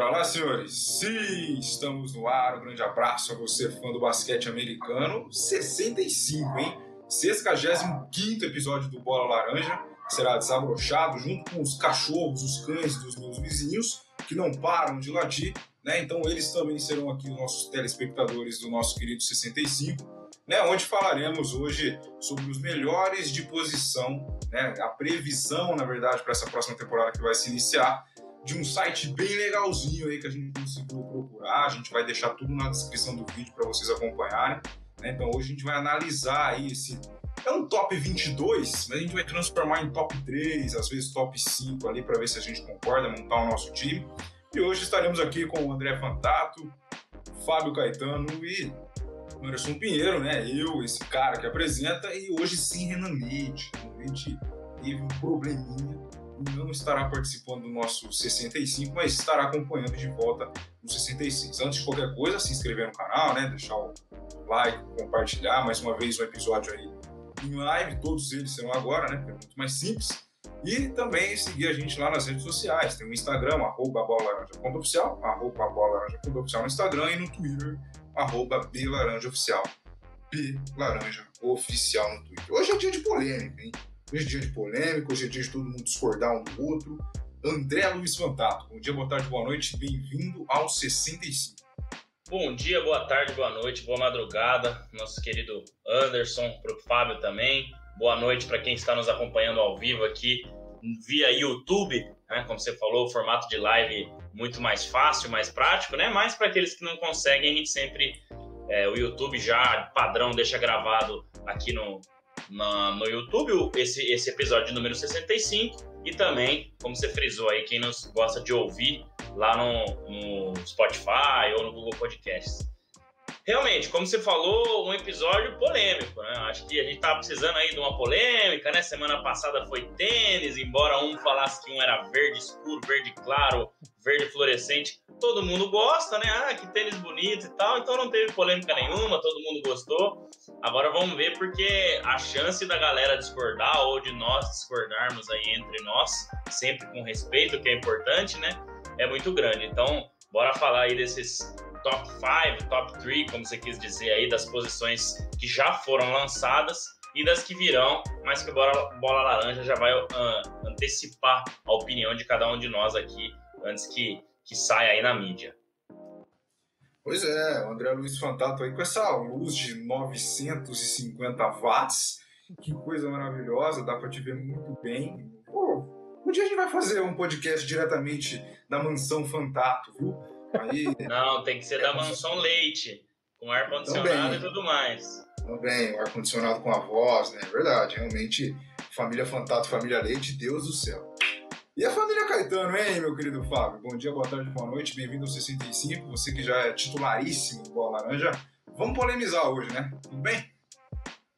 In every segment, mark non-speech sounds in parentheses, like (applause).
Bora lá, senhores? Sim, estamos no ar. Um grande abraço a você, fã do basquete americano. 65, hein? 65 episódio do Bola Laranja. Será desabrochado junto com os cachorros, os cães dos meus vizinhos, que não param de latir, né? Então eles também serão aqui os nossos telespectadores do nosso querido 65, né? Onde falaremos hoje sobre os melhores de posição, né? A previsão, na verdade, para essa próxima temporada que vai se iniciar de um site bem legalzinho aí que a gente conseguiu procurar. A gente vai deixar tudo na descrição do vídeo para vocês acompanharem. Né? Então hoje a gente vai analisar aí esse. É um top 22, mas a gente vai transformar em top 3, às vezes top 5 ali para ver se a gente concorda, montar o nosso time. E hoje estaremos aqui com o André Fantato, Fábio Caetano e Anderson Pinheiro, né? Eu, esse cara que apresenta, e hoje sim Renan Leite. Renan Leite teve um probleminha não estará participando do nosso 65, mas estará acompanhando de volta no 66. Antes de qualquer coisa, se inscrever no canal, né? Deixar o like, compartilhar mais uma vez o episódio aí em live. Todos eles serão agora, né? Porque é muito mais simples. E também seguir a gente lá nas redes sociais. Tem o Instagram, arroba oficial, arroba oficial no Instagram e no Twitter, arroba belaranjaoficial. B Oficial no Twitter. Hoje é dia de polêmica, hein? Hoje é dia de polêmica, hoje é dia de todo mundo discordar um do outro. André Luiz Fantato, bom dia, boa tarde, boa noite, bem-vindo ao 65. Bom dia, boa tarde, boa noite, boa madrugada, nosso querido Anderson, para o Fábio também. Boa noite para quem está nos acompanhando ao vivo aqui via YouTube, né? Como você falou, o formato de live muito mais fácil, mais prático, né? Mas para aqueles que não conseguem, a gente sempre é, o YouTube já padrão deixa gravado aqui no, na, no YouTube esse, esse episódio número 65 e também, como você frisou aí, quem nos gosta de ouvir lá no, no Spotify ou no Google Podcasts. Realmente, como você falou, um episódio polêmico, né? Acho que a gente tava precisando aí de uma polêmica, né? Semana passada foi tênis, embora um falasse que um era verde escuro, verde claro, verde fluorescente. Todo mundo gosta, né? Ah, que tênis bonito e tal. Então não teve polêmica nenhuma, todo mundo gostou. Agora vamos ver porque a chance da galera discordar ou de nós discordarmos aí entre nós, sempre com respeito, que é importante, né? É muito grande. Então, bora falar aí desses top 5, top 3, como você quis dizer aí, das posições que já foram lançadas e das que virão, mas que o Bola, Bola Laranja já vai uh, antecipar a opinião de cada um de nós aqui antes que, que saia aí na mídia. Pois é, o André Luiz Fantato aí com essa luz de 950 watts, que coisa maravilhosa, dá para te ver muito bem. Pô, um dia a gente vai fazer um podcast diretamente da mansão Fantato, viu? Aí, não, tem que ser é, da mansão Leite, com ar-condicionado e tudo mais. Também, o ar-condicionado com a voz, né? É verdade, realmente, família Fantato, família Leite, Deus do céu. E a família Caetano, hein, meu querido Fábio? Bom dia, boa tarde, boa noite, bem-vindo ao 65, você que já é titularíssimo do Bola Laranja. Vamos polemizar hoje, né? Tudo bem?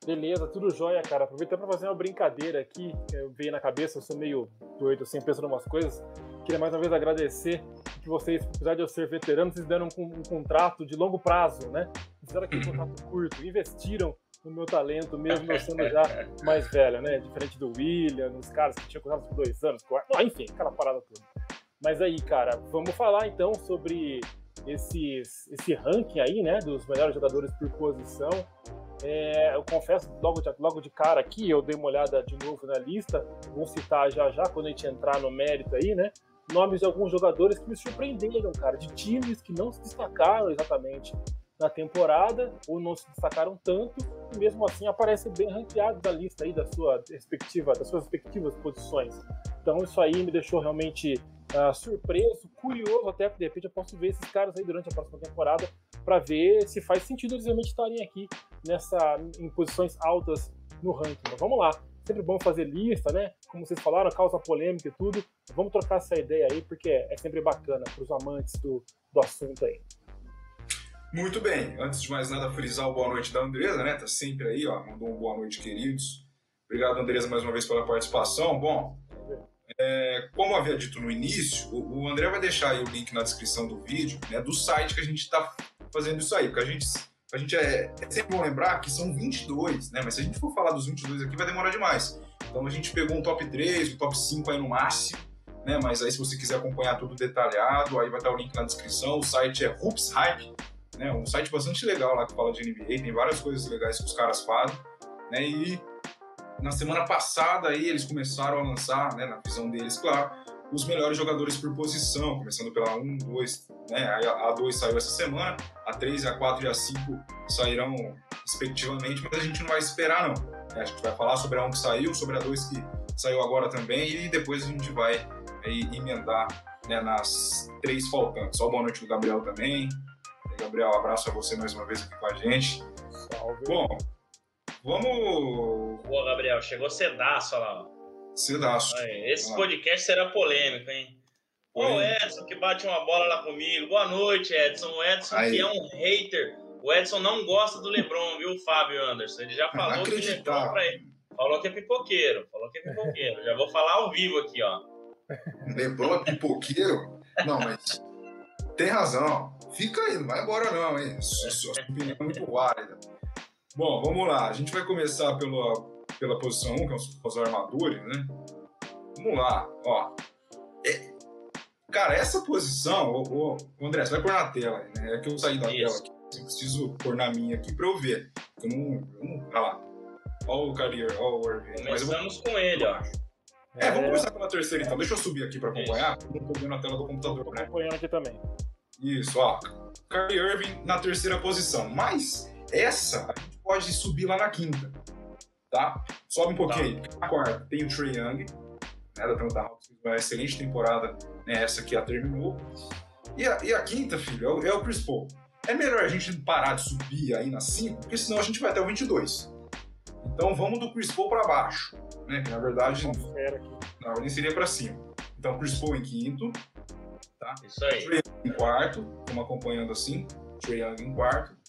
Beleza, tudo jóia, cara. Aproveitando para fazer uma brincadeira aqui, eu veio na cabeça, eu sou meio doido, assim, pensando em umas coisas. Queria mais uma vez agradecer que vocês, apesar de eu ser veterano, vocês deram um, um contrato de longo prazo, né? Fizeram aquele contrato curto, investiram no meu talento, mesmo eu sendo já (laughs) mais velho, né? Diferente do William, os caras que tinham contrato por dois anos, quatro, enfim, aquela parada toda. Mas aí, cara, vamos falar então sobre esses, esse ranking aí, né? Dos melhores jogadores por posição. É, eu confesso logo de, logo de cara aqui, eu dei uma olhada de novo na lista, vou citar já já quando a gente entrar no mérito aí, né? Nomes de alguns jogadores que me surpreenderam, cara, de times que não se destacaram exatamente na temporada ou não se destacaram tanto e mesmo assim aparecem bem ranqueados da lista aí da sua respectiva, das suas respectivas posições. Então isso aí me deixou realmente uh, surpreso, curioso até, porque de repente eu posso ver esses caras aí durante a próxima temporada para ver se faz sentido eles realmente estarem aqui nessa em posições altas no ranking. Mas vamos lá. Sempre bom fazer lista, né? Como vocês falaram, causa polêmica e tudo. Vamos trocar essa ideia aí, porque é sempre bacana para os amantes do, do assunto aí. Muito bem. Antes de mais nada, frisar o boa noite da Andresa, né? Tá sempre aí, ó. Mandou um boa noite, queridos. Obrigado, Andresa, mais uma vez pela participação. Bom, é, como havia dito no início, o, André vai deixar aí o link na descrição do vídeo, né, do site que a gente está fazendo isso aí, porque a gente, a gente é, é sempre bom lembrar que são 22, né, mas se a gente for falar dos 22 aqui vai demorar demais. Então a gente pegou um top 3, um top 5 aí no máximo, né? Mas aí se você quiser acompanhar tudo detalhado, aí vai estar o link na descrição. O site é Hoops Hype, né? Um site bastante legal lá que fala de NBA, tem várias coisas legais que os caras fazem, né? E na semana passada aí eles começaram a lançar, né, na visão deles, claro, os melhores jogadores por posição, começando pela 1, 2, né? A 2 saiu essa semana, a 3, a 4 e a 5 sairão respectivamente, mas a gente não vai esperar não. A gente vai falar sobre a 1 que saiu, sobre a 2 que saiu agora também, e depois a gente vai aí, emendar né, nas três faltantes. Só boa noite do Gabriel também. Gabriel, abraço a você mais uma vez aqui com a gente. Salve. Bom, vamos. Pô, Gabriel, chegou cedaço lá. Cedaço. Esse podcast será polêmico, hein? O Edson que bate uma bola lá comigo. Boa noite, Edson. O Edson Aí. que é um hater. O Edson não gosta do Lebron, viu, Fábio Anderson? Ele já falou que Lebron Inacreditável. pra ele. Falou que é pipoqueiro. Falou que é pipoqueiro. já vou falar ao vivo aqui, ó. Lebron é pipoqueiro? Não, mas tem razão. Fica aí, não vai embora não, hein? Sua, sua opinião é muito válida. Bom, vamos lá. A gente vai começar pela, pela posição 1, que são os armadores, né? Vamos lá, ó. É- cara, essa posição, ô, ô, ô, André, você vai pôr na tela, né? É que eu saí da Isso. tela aqui. Eu preciso pôr na minha aqui pra eu ver. Eu não. Eu não olha lá. Ó o Carrier, ó o Irving. Eu vou Começamos com ele, ó. é, vamos começar pela terceira então. Deixa eu subir aqui pra acompanhar. Não tô vendo a tela do computador, Tô né? acompanhando aqui também. Isso, ó. Kyrie Irving na terceira posição. Mas essa a gente pode subir lá na quinta. Tá? Sobe um pouquinho aí. Na quarta tem o Trae Young, né, da Atlanta Hawks, uma excelente temporada, né, essa que a terminou. E a, e a quinta, filho, é o, é o Chris Paul. É melhor a gente parar de subir aí na 5, porque senão a gente vai até o 22. Então vamos do Chris Paul para baixo, né? Que na verdade na ordem seria para cima. Então Chris Paul em quinto, Isso aí. em quarto, estamos acompanhando assim. Trae Young em quarto.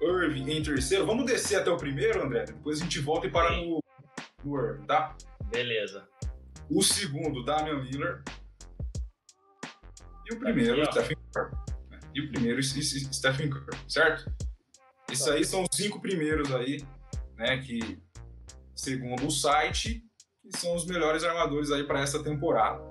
Irving em terceiro. Vamos descer até o primeiro, André. Depois a gente volta e para no, no Irving, tá? Beleza. O segundo, Damian Lillard. E o primeiro, ó. Stephen Curry. né? E o primeiro, Stephen Curry, certo? Esses aí são os cinco primeiros aí, né? Que, segundo o site, que são os melhores armadores aí para essa temporada.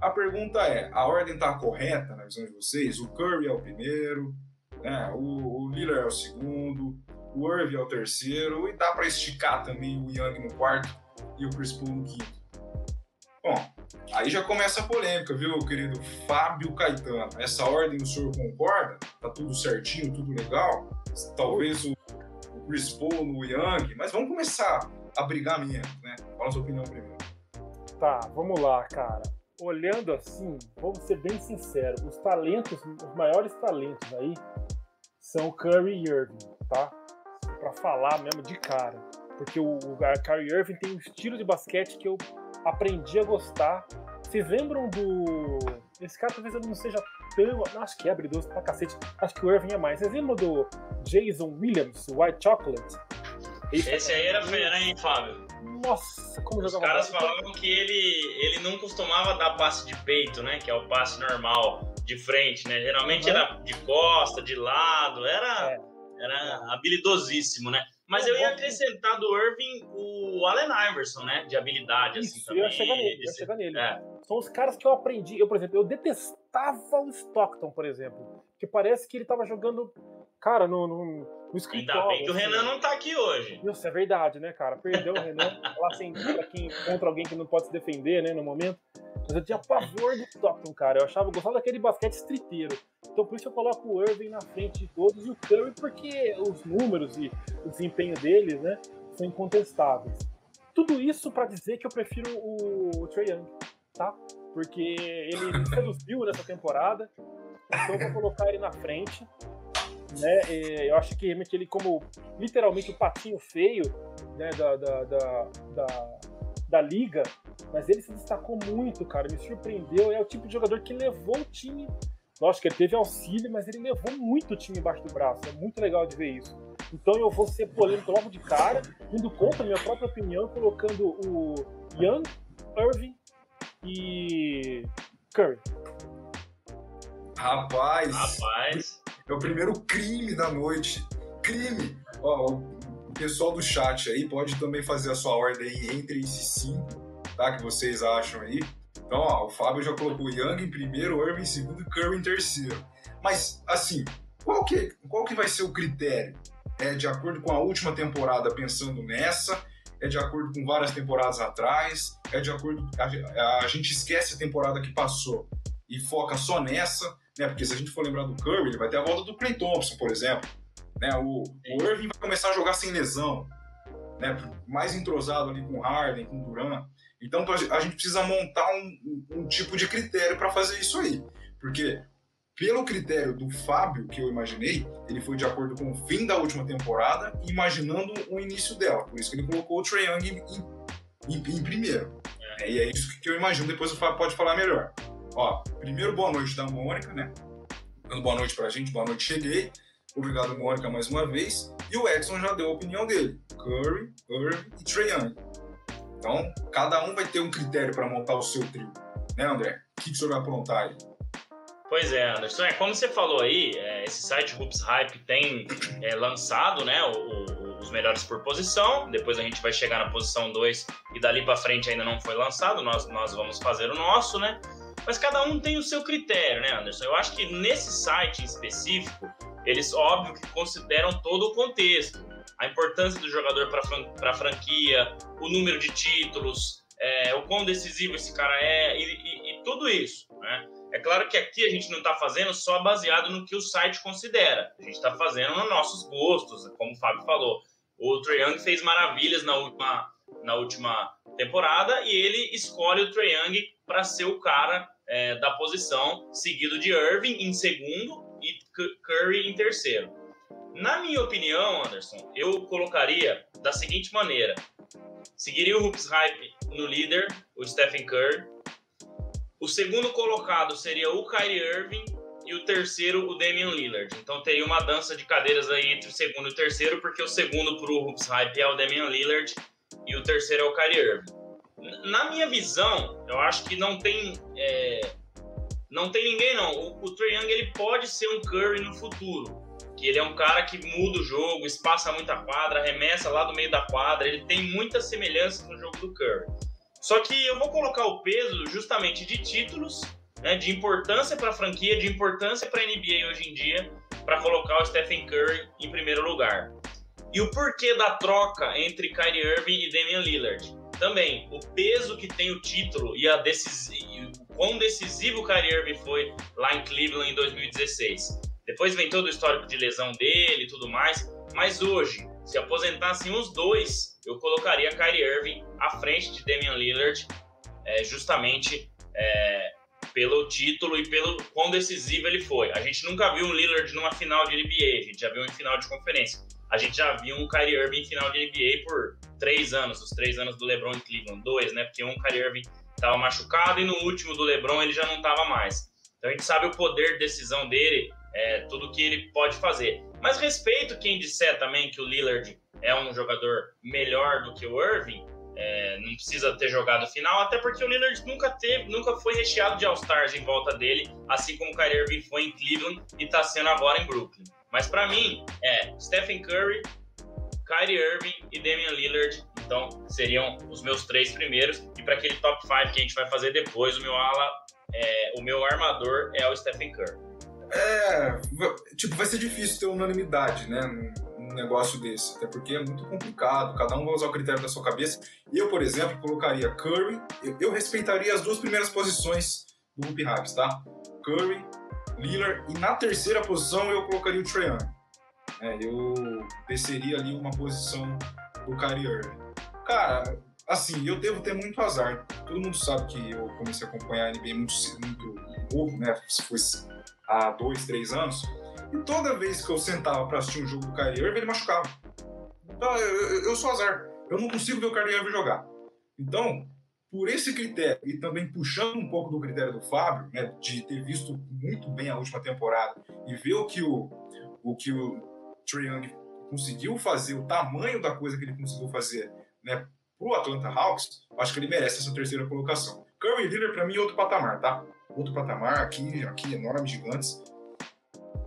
A pergunta é: a ordem tá correta na visão de vocês? O Curry é o primeiro, né? O, o Lillard é o segundo, o Irving é o terceiro, e dá para esticar também o Young no quarto e o Chris Paul no quinto. Bom, aí já começa a polêmica, viu, querido Fábio Caetano? Essa ordem o senhor concorda? Tá tudo certinho, tudo legal? Talvez o, o Chris Paul no Young, mas vamos começar a brigar menos, né? Fala a sua opinião primeiro. Tá, vamos lá, cara. Olhando assim, vamos ser bem sinceros, os talentos, os maiores talentos aí são o Curry e Irving, tá? Pra falar mesmo de cara. Porque o, o Curry Irving tem um estilo de basquete que eu aprendi a gostar. Vocês lembram do. Esse cara talvez ele não seja tão. Acho que é habilidoso pra cacete. Acho que o Irving é mais. Vocês lembram do Jason Williams, White Chocolate? Esse aí era fera, hein, Fábio? Nossa, como Os jogava caras bola. falavam que ele, ele não costumava dar passe de peito, né? Que é o passe normal, de frente, né? Geralmente Uhum. era de costa, de lado, era, É. era habilidosíssimo, né? Mas eu ia acrescentar do Irving o Allen Iverson, né? De habilidade, assim, Isso, também. eu ia chegar nele, ia chegar nele. É. São os caras que eu aprendi. Eu, por exemplo, eu detestava o Stockton, por exemplo. Que parece que ele tava jogando, cara, no, no, no escritório. Ainda bem que o assim. Renan não tá aqui hoje. Isso é verdade, né, cara? Perdeu o Renan sem pra quem contra alguém que não pode se defender, né, no momento. Mas eu tinha pavor do Stockton, cara. Eu achava, eu gostava daquele basquete estriteiro. Então por isso eu coloco o Irving na frente de todos e o Curry porque os números e o desempenho deles, né, são incontestáveis. Tudo isso pra dizer que eu prefiro o Trae Young, tá? Porque ele (laughs) me seduziu nessa temporada. Então eu vou colocar ele na frente. Né? É, Eu acho que realmente ele, como literalmente o patinho feio né, da, da, da, da, da liga, mas ele se destacou muito, cara, me surpreendeu. É o tipo de jogador que levou o time. Lógico que ele teve auxílio, mas ele levou muito o time embaixo do braço. É muito legal de ver isso. Então eu vou ser polêmico logo de cara, indo contra a minha própria opinião, colocando o Young, Irving e Curry. Rapaz, Rapaz, é o primeiro crime da noite. Crime! Ó, o pessoal do chat aí pode também fazer a sua ordem entre esses cinco, tá? Que vocês acham aí. Então, ó, o Fábio já colocou Young em primeiro, Irving em segundo e Curry em terceiro. Mas, assim, qual que, qual que vai ser o critério? É de acordo com a última temporada pensando nessa? É de acordo com várias temporadas atrás? É de acordo... A, a gente esquece a temporada que passou e foca só nessa, né? Porque se a gente for lembrar do Curry, ele vai ter a volta do Clay Thompson, por exemplo. Né? O, o Irving vai começar a jogar sem lesão, né? mais entrosado ali com Harden, com Durant. Então a gente precisa montar um, um tipo de critério para fazer isso aí. Porque pelo critério do Fábio, que eu imaginei, ele foi de acordo com o fim da última temporada, imaginando o início dela. Por isso que ele colocou o Trae Young em, em, em primeiro. É. E é isso que eu imagino, depois o Fábio pode falar melhor. Ó, primeiro boa noite da Mônica, né? Dando boa noite pra gente, boa noite, cheguei. Obrigado, Mônica, mais uma vez. E o Edson já deu a opinião dele. Curry, Irving e Trae Young. Então, cada um vai ter um critério para montar o seu trio. Né, André? O que, que o senhor vai aprontar aí? Pois é, Anderson. É, como você falou aí, é, esse site Hoops Hype tem é, lançado né, o, o, os melhores por posição. Depois a gente vai chegar na posição 2 e dali para frente ainda não foi lançado. Nós, nós vamos fazer o nosso, né? Mas cada um tem o seu critério, né, Anderson? Eu acho que nesse site em específico, eles, óbvio, que consideram todo o contexto. A importância do jogador para a franquia, o número de títulos, é, o quão decisivo esse cara é e, e, e tudo isso, né? É claro que aqui a gente não está fazendo só baseado no que o site considera. A gente está fazendo nos nossos gostos, como o Fábio falou. O Trae Young fez maravilhas na última, na última temporada e ele escolhe o Trae Young para ser o cara é, da posição, seguido de Irving em segundo e Curry em terceiro. Na minha opinião, Anderson, eu colocaria da seguinte maneira: seguiria o Hoops Hype no líder, o Stephen Curry. O segundo colocado seria o Kyrie Irving e o terceiro o Damian Lillard. Então teria uma dança de cadeiras aí entre o segundo e o terceiro, porque o segundo para o Hoops Hype é o Damian Lillard e o terceiro é o Kyrie Irving na minha visão, eu acho que não tem. É, não tem ninguém, não. O, o Trae Young ele pode ser um Curry no futuro. Que ele é um cara que muda o jogo, espaça muita quadra, arremessa lá do meio da quadra. Ele tem muitas semelhanças no jogo do Curry. Só que eu vou colocar o peso justamente de títulos, né, de importância para a franquia, de importância para a NBA hoje em dia, para colocar o Stephen Curry em primeiro lugar. E o porquê da troca entre Kyrie Irving e Damian Lillard? também o peso que tem o título e a decis... o quão decisivo o Kyrie Irving foi lá em Cleveland em 2016. Depois vem todo o histórico de lesão dele e tudo mais, mas hoje, se aposentassem os dois, eu colocaria Kyrie Irving à frente de Damian Lillard, é, justamente é, pelo título e pelo quão decisivo ele foi. A gente nunca viu um Lillard numa final de NBA, a gente já viu em final de conferência. A gente já viu um Kyrie Irving em final de NBA por três anos, os três anos do LeBron em Cleveland, dois, né? Porque um Kyrie Irving estava machucado e no último do LeBron ele já não estava mais. Então a gente sabe o poder de decisão dele, é, tudo que ele pode fazer. Mas respeito quem disser também que o Lillard é um jogador melhor do que o Irving, é, não precisa ter jogado final, até porque o Lillard nunca teve, nunca foi recheado de All-Stars em volta dele, assim como o Kyrie Irving foi em Cleveland e está sendo agora em Brooklyn. Mas para mim, é Stephen Curry, Kyrie Irving e Damian Lillard. Então, seriam os meus três primeiros. E para aquele top 5 que a gente vai fazer depois, o meu ala, é, o meu armador é o Stephen Curry. É, tipo, vai ser difícil ter unanimidade, né, num negócio desse, até porque é muito complicado, cada um vai usar o critério da sua cabeça. Eu, por exemplo, colocaria Curry, eu, eu respeitaria as duas primeiras posições do Hoop Hypes, tá? Curry, Lillard, e na terceira posição eu colocaria o Trae Young. É, eu desceria ali uma posição do Kyrie Irving. Cara, assim, eu devo ter muito azar. Todo mundo sabe que eu comecei a acompanhar a NBA muito, muito novo, né? Se fosse há dois, três anos. E toda vez que eu sentava para assistir um jogo do Kyrie Irving, ele machucava. Então, eu, eu sou azar. Eu não consigo ver o Kyrie Irving jogar. Então, por esse critério e também puxando um pouco do critério do Fábio, né, de ter visto muito bem a última temporada e ver o que o, o que o Trae Young conseguiu fazer, o tamanho da coisa que ele conseguiu fazer, né, pro Atlanta Hawks, acho que ele merece essa terceira colocação. Curry e Lillard para mim outro patamar, tá? Outro patamar aqui, aqui enormes, gigantes.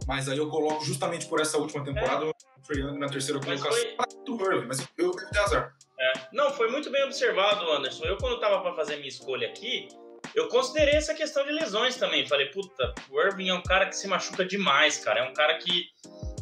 Mas aí eu coloco justamente por essa última temporada é. o Trae Young na terceira mas colocação. Foi... Do Irving, mas eu ter azar. É. Não, foi muito bem observado, Anderson. Eu, quando estava para fazer minha escolha aqui, eu considerei essa questão de lesões também. Falei, puta, o Irving é um cara que se machuca demais, cara. É um cara que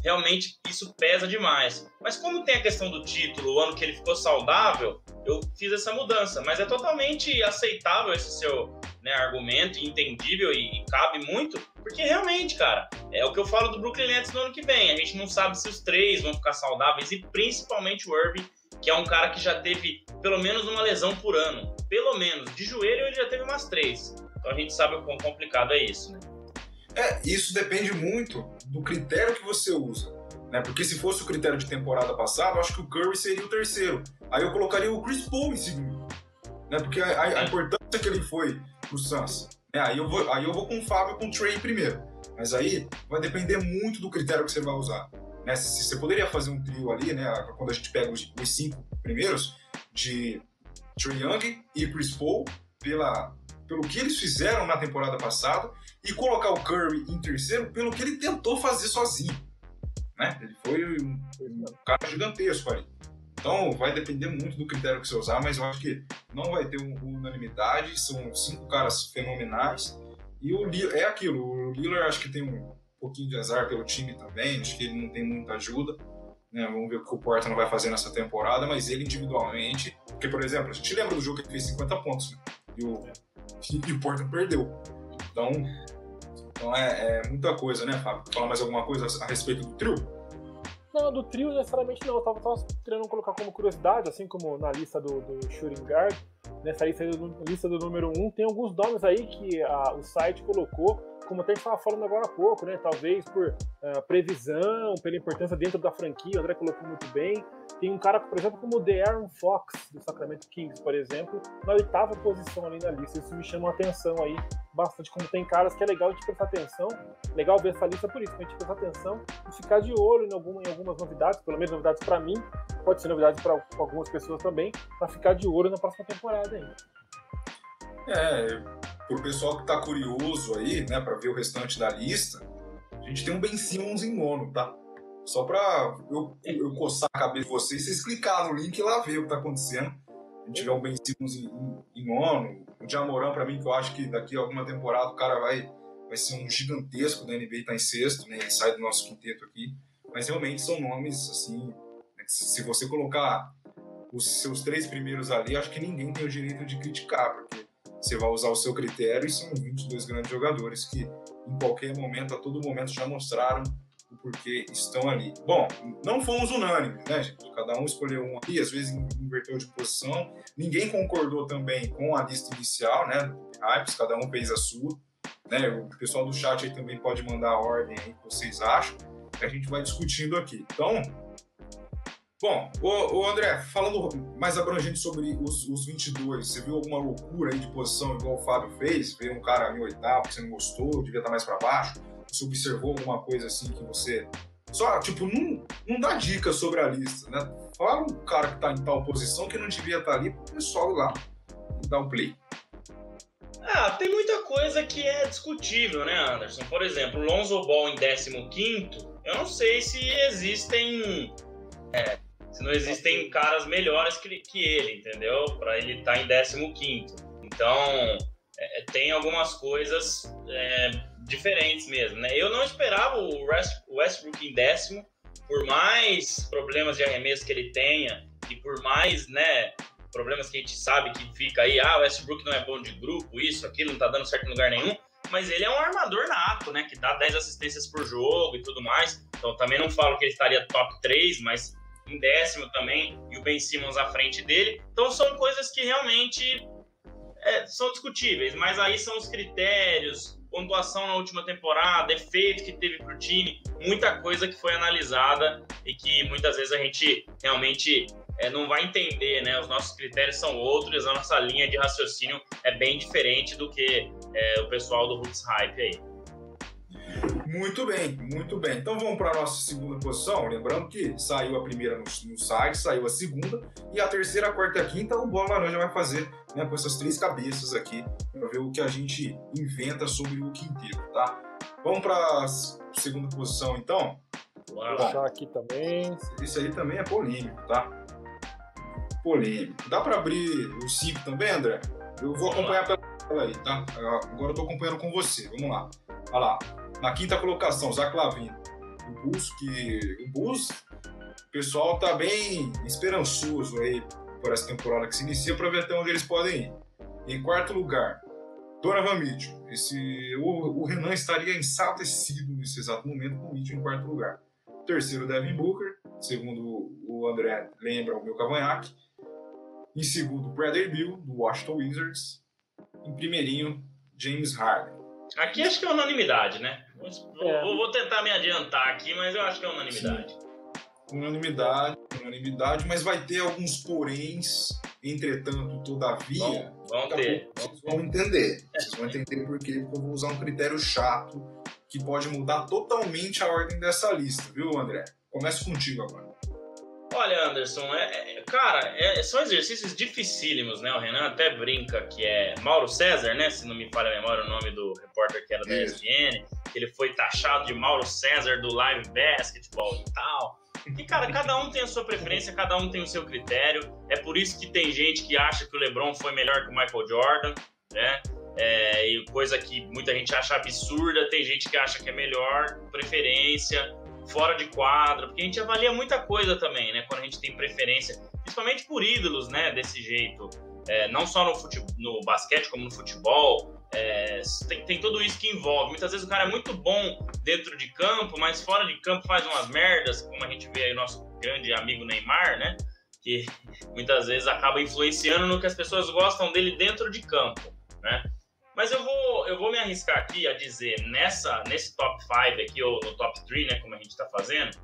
realmente isso pesa demais. Mas como tem a questão do título, o ano que ele ficou saudável, eu fiz essa mudança. Mas é totalmente aceitável esse seu né, argumento, entendível e, e, cabe muito, porque realmente, cara, é o que eu falo do Brooklyn Nets no ano que vem. A gente não sabe se os três vão ficar saudáveis e principalmente o Irving, que é um cara que já teve pelo menos uma lesão por ano. Pelo menos. De joelho ele já teve umas três. Então a gente sabe o quão complicado é isso, né? É, isso depende muito do critério que você usa. Né? Porque se fosse o critério de temporada passada, eu acho que o Curry seria o terceiro. Aí eu colocaria o Chris Paul em segundo. Né? Porque a, a, a importância que ele foi pro Suns. Né? Aí, eu vou, aí eu vou com o Fábio com o Trey primeiro. Mas aí vai depender muito do critério que você vai usar. Né? Você poderia fazer um trio ali, né? Quando a gente pega os, os cinco primeiros, de Trey Young e Chris Paul, pela, pelo que eles fizeram na temporada passada e colocar o Curry em terceiro pelo que ele tentou fazer sozinho. Né? Ele foi um, um cara gigantesco ali. Então vai depender muito do critério que você usar, mas eu acho que não vai ter unanimidade. São cinco caras fenomenais. E o é aquilo, o Lillard acho que tem um pouquinho de azar pelo time também, acho que ele não tem muita ajuda. Né? Vamos ver o que o Portland vai fazer nessa temporada, mas ele individualmente. Porque, por exemplo, a gente lembra do jogo que ele fez 50 pontos, né? e o (laughs) e o Portland perdeu. Então, então é, é, muita coisa, né, Fábio? Fala mais alguma coisa a respeito do trio? Não, do trio necessariamente não. Eu tava, tava querendo colocar como curiosidade, assim como na lista do, do Shooting Guard, nessa lista do, lista do número 1, um, tem alguns nomes aí que a, o site colocou como até a gente estava falando agora há pouco, né? Talvez por uh, previsão, pela importância dentro da franquia, o André colocou muito bem. Tem um cara, por exemplo, como o De'Aaron Fox, do Sacramento Kings, por exemplo, na oitava posição ali na lista. Isso me chama a atenção aí bastante, como tem caras que é legal de prestar atenção, legal ver essa lista por isso, pra gente prestar atenção e ficar de olho em, alguma, em algumas novidades, pelo menos novidades para mim, pode ser novidades para algumas pessoas também, para ficar de olho na próxima temporada ainda. É, pro pessoal que tá curioso aí, né, para ver o restante da lista, a gente tem um Ben Simmons em nono, tá? Só pra eu, eu coçar a cabeça de vocês, vocês clicar no link e lá ver o que tá acontecendo. A gente tiver um Ben Simmons em, em, em nono, o Jamoran pra mim, que eu acho que daqui a alguma temporada o cara vai, vai ser um gigantesco da NBA, tá em sexto, né? Ele sai do nosso quinteto aqui. Mas realmente são nomes, assim, né, se você colocar os seus três primeiros ali, acho que ninguém tem o direito de criticar, porque você vai usar o seu critério e são 22 grandes jogadores que em qualquer momento, a todo momento, já mostraram o porquê estão ali. Bom, não fomos unânimes, né, gente? Cada um escolheu um aqui, às vezes inverteu de posição. Ninguém concordou também com a lista inicial, né? Hypes, cada um fez a sua. Né? O pessoal do chat aí também pode mandar a ordem aí que vocês acham. Que a gente vai discutindo aqui. Então, Bom, o, o, André, falando mais abrangente sobre os, os 22, você viu alguma loucura aí de posição igual o Fábio fez? Veio um cara em oitavo que você não gostou, devia estar mais para baixo? Você observou alguma coisa assim que você. Só, tipo, não, não dá dica sobre a lista, né? Fala um cara que tá em tal posição que não devia estar ali pro pessoal lá dar um play. Ah, tem muita coisa que é discutível, né, Anderson? Por exemplo, Lonzo Ball em 15, eu não sei se existem. É, se não existem caras melhores que, que ele, entendeu? Para ele estar tá em 15. Então, é, é, tem algumas coisas é, diferentes mesmo, né? Eu não esperava o Westbrook em décimo, por mais problemas de arremesso que ele tenha e por mais, né, problemas que a gente sabe que fica aí, ah, o Westbrook não é bom de grupo, isso, aquilo, não tá dando certo em lugar nenhum, mas ele é um armador nato, né, que dá 10 assistências por jogo e tudo mais. Então também não falo que ele estaria top 3, mas em décimo também, e o Ben Simmons à frente dele. Então são coisas que realmente é, são discutíveis, mas aí são os critérios, pontuação na última temporada, efeito que teve para o time, muita coisa que foi analisada e que muitas vezes a gente realmente é, não vai entender, né? Os nossos critérios são outros, a nossa linha de raciocínio é bem diferente do que é, o pessoal do Roots Hype aí. Muito bem, muito bem. Então vamos para a nossa segunda posição. Lembrando que saiu a primeira no, no, site, saiu a segunda, e a terceira, a quarta e a quinta, o Bola Laranja vai fazer né, com essas três cabeças aqui, para ver o que a gente inventa sobre o quinteto, tá? Vamos para a segunda posição, então? Vou deixar aqui também. Isso aí também é polêmico, tá? Polêmico. Dá para abrir o cinco também, André? Eu vou acompanhar pela tabela aí, tá? Agora eu tô acompanhando com você. Vamos lá. Olha lá. Na quinta colocação, Zach Lavin. O Bulls, que. O Bulls, o pessoal tá bem esperançoso aí por essa temporada que se inicia para ver até onde eles podem ir. Em quarto lugar, Donovan Mitchell. Esse, o, o Renan estaria ensatecido nesse exato momento com o Mitchell em quarto lugar. Terceiro, Devin Booker. Segundo o André lembra o meu cavanhaque. Em segundo, Bradley Bill, do Washington Wizards. Em primeirinho, James Harden. Aqui acho que é unanimidade, né? É. Vou, vou, tentar me adiantar aqui, mas eu acho que é unanimidade. Sim. Unanimidade, unanimidade, mas vai ter alguns poréns, entretanto, todavia. Vão, vão ter. Vocês vão entender. Vocês vão entender por quê, porque eu vou usar um critério chato que pode mudar totalmente a ordem dessa lista, viu, André? Começo contigo agora. Olha, Anderson, é, é cara, é, são exercícios dificílimos, né? O Renan até brinca que é Mauro César, né? Se não me falha a memória o nome do repórter que era da ESPN, ele foi taxado de Mauro César do Live Basketball e tal. E, cara, cada um tem a sua preferência, cada um tem o seu critério. É por isso que tem gente que acha que o LeBron foi melhor que o Michael Jordan, né? É, e coisa que muita gente acha absurda, tem gente que acha que é melhor, preferência fora de quadra, porque a gente avalia muita coisa também, né? Quando a gente tem preferência, principalmente por ídolos, né? Desse jeito. É, não só no, no basquete, como no futebol. É, tem, tem tudo isso que envolve. Muitas vezes o cara é muito bom dentro de campo, mas fora de campo faz umas merdas, como a gente vê aí o nosso grande amigo Neymar, né? Que (laughs) muitas vezes acaba influenciando no que as pessoas gostam dele dentro de campo, né? Mas eu vou, eu vou me arriscar aqui a dizer, nessa, nesse top 5 aqui, ou no top 3, né, como a gente está fazendo,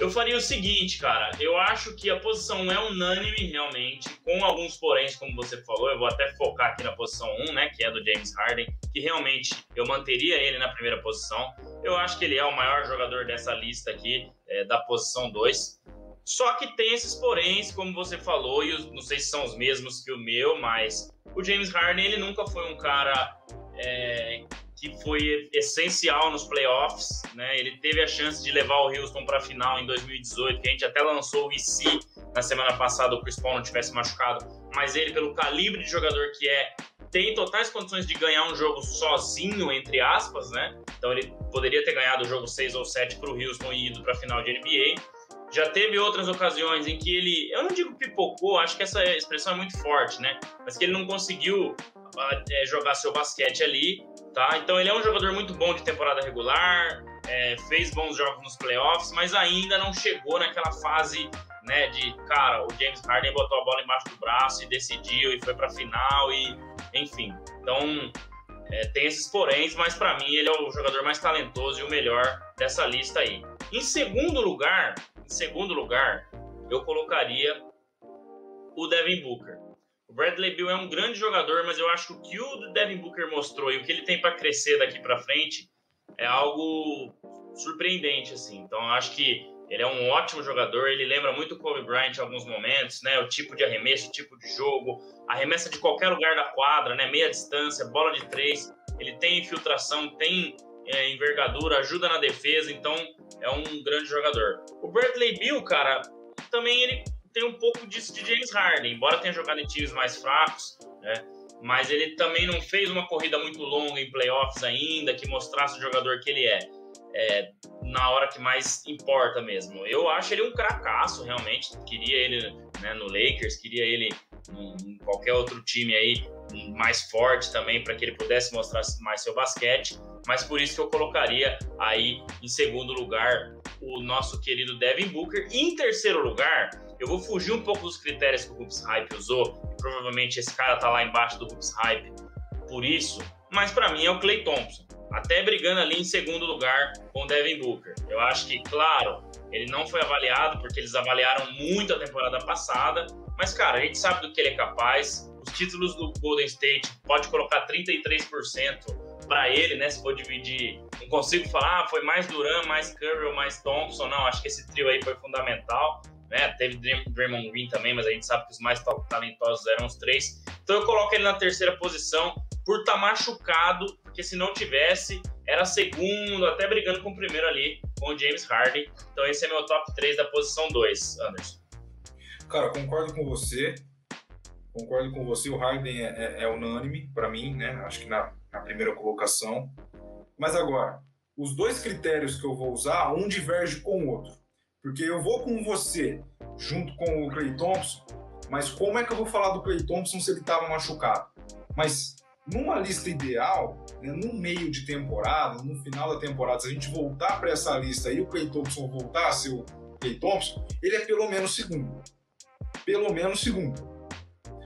eu faria o seguinte, cara. Eu acho que a posição é unânime, realmente, com alguns poréns, como você falou. Eu vou até focar aqui na posição 1, né, que é do James Harden, que realmente eu manteria ele na primeira posição. Eu acho que ele é o maior jogador dessa lista aqui, é, da posição 2. Só que tem esses poréns, como você falou, e os, não sei se são os mesmos que o meu, mas o James Harden ele nunca foi um cara é, que foi essencial nos playoffs, né? Ele teve a chance de levar o Houston para a final em 2018, que a gente até lançou o IC na semana passada, o Chris Paul não tivesse machucado, mas ele pelo calibre de jogador que é, tem totais condições de ganhar um jogo sozinho, entre aspas, né? Então ele poderia ter ganhado o jogo 6 ou 7 para o Houston e ido para a final de NBA. Já teve outras ocasiões em que ele, eu não digo pipocou, acho que essa expressão é muito forte, né? Mas que ele não conseguiu é, jogar seu basquete ali, tá? Então ele é um jogador muito bom de temporada regular, é, fez bons jogos nos playoffs, mas ainda não chegou naquela fase, né, de cara, o James Harden botou a bola embaixo do braço e decidiu e foi para final e, enfim. Então é, tem esses poréns, mas para mim ele é o jogador mais talentoso e o melhor dessa lista aí. Em segundo lugar, em segundo lugar, eu colocaria o Devin Booker. O Bradley Bill é um grande jogador, mas eu acho que o que o Devin Booker mostrou e o que ele tem para crescer daqui para frente é algo surpreendente, assim. Então, eu acho que ele é um ótimo jogador, ele lembra muito o Kobe Bryant em alguns momentos, né? O tipo de arremesso, o tipo de jogo, arremessa de qualquer lugar da quadra, né? Meia distância, bola de três. Ele tem infiltração, tem é, envergadura, ajuda na defesa, então é um grande jogador. O Bradley Bill, cara, também ele tem um pouco disso de James Harden, embora tenha jogado em times mais fracos, né? Mas ele também não fez uma corrida muito longa em playoffs ainda, que mostrasse o jogador que ele é. é na hora que mais importa mesmo. Eu acho ele um cracaço, realmente. Queria ele né, no Lakers, queria ele em qualquer outro time aí mais forte também, para que ele pudesse mostrar mais seu basquete mas por isso que eu colocaria aí em segundo lugar o nosso querido Devin Booker. Em terceiro lugar, eu vou fugir um pouco dos critérios que o Hoops Hype usou, e provavelmente esse cara tá lá embaixo do Hoops Hype por isso, mas para mim é o Clay Thompson, até brigando ali em segundo lugar com o Devin Booker. Eu acho que, claro, ele não foi avaliado porque eles avaliaram muito a temporada passada, mas cara, a gente sabe do que ele é capaz. Os títulos do Golden State pode colocar 33% para ele, né? Se for dividir, não consigo falar, ah, foi mais Duran, mais Curry ou mais Thompson, não. Acho que esse trio aí foi fundamental. Né? Teve Draymond Green também, mas a gente sabe que os mais talentosos eram os três. Então eu coloco ele na terceira posição por estar tá machucado, porque se não tivesse, era segundo, até brigando com o primeiro ali, com o James Harden. Então esse é meu top 3 da posição 2, Anderson. Cara, concordo com você. Concordo com você, o Harden é, é, é unânime para mim, né? Acho que na, na primeira colocação. Mas agora, os dois critérios que eu vou usar, um diverge com o outro. Porque eu vou com você junto com o Clay Thompson, mas como é que eu vou falar do Clay Thompson se ele estava machucado? Mas numa lista ideal, né, no meio de temporada, no final da temporada, se a gente voltar para essa lista e o Clay Thompson voltar a ser o Clay Thompson, ele é pelo menos segundo. Pelo menos segundo.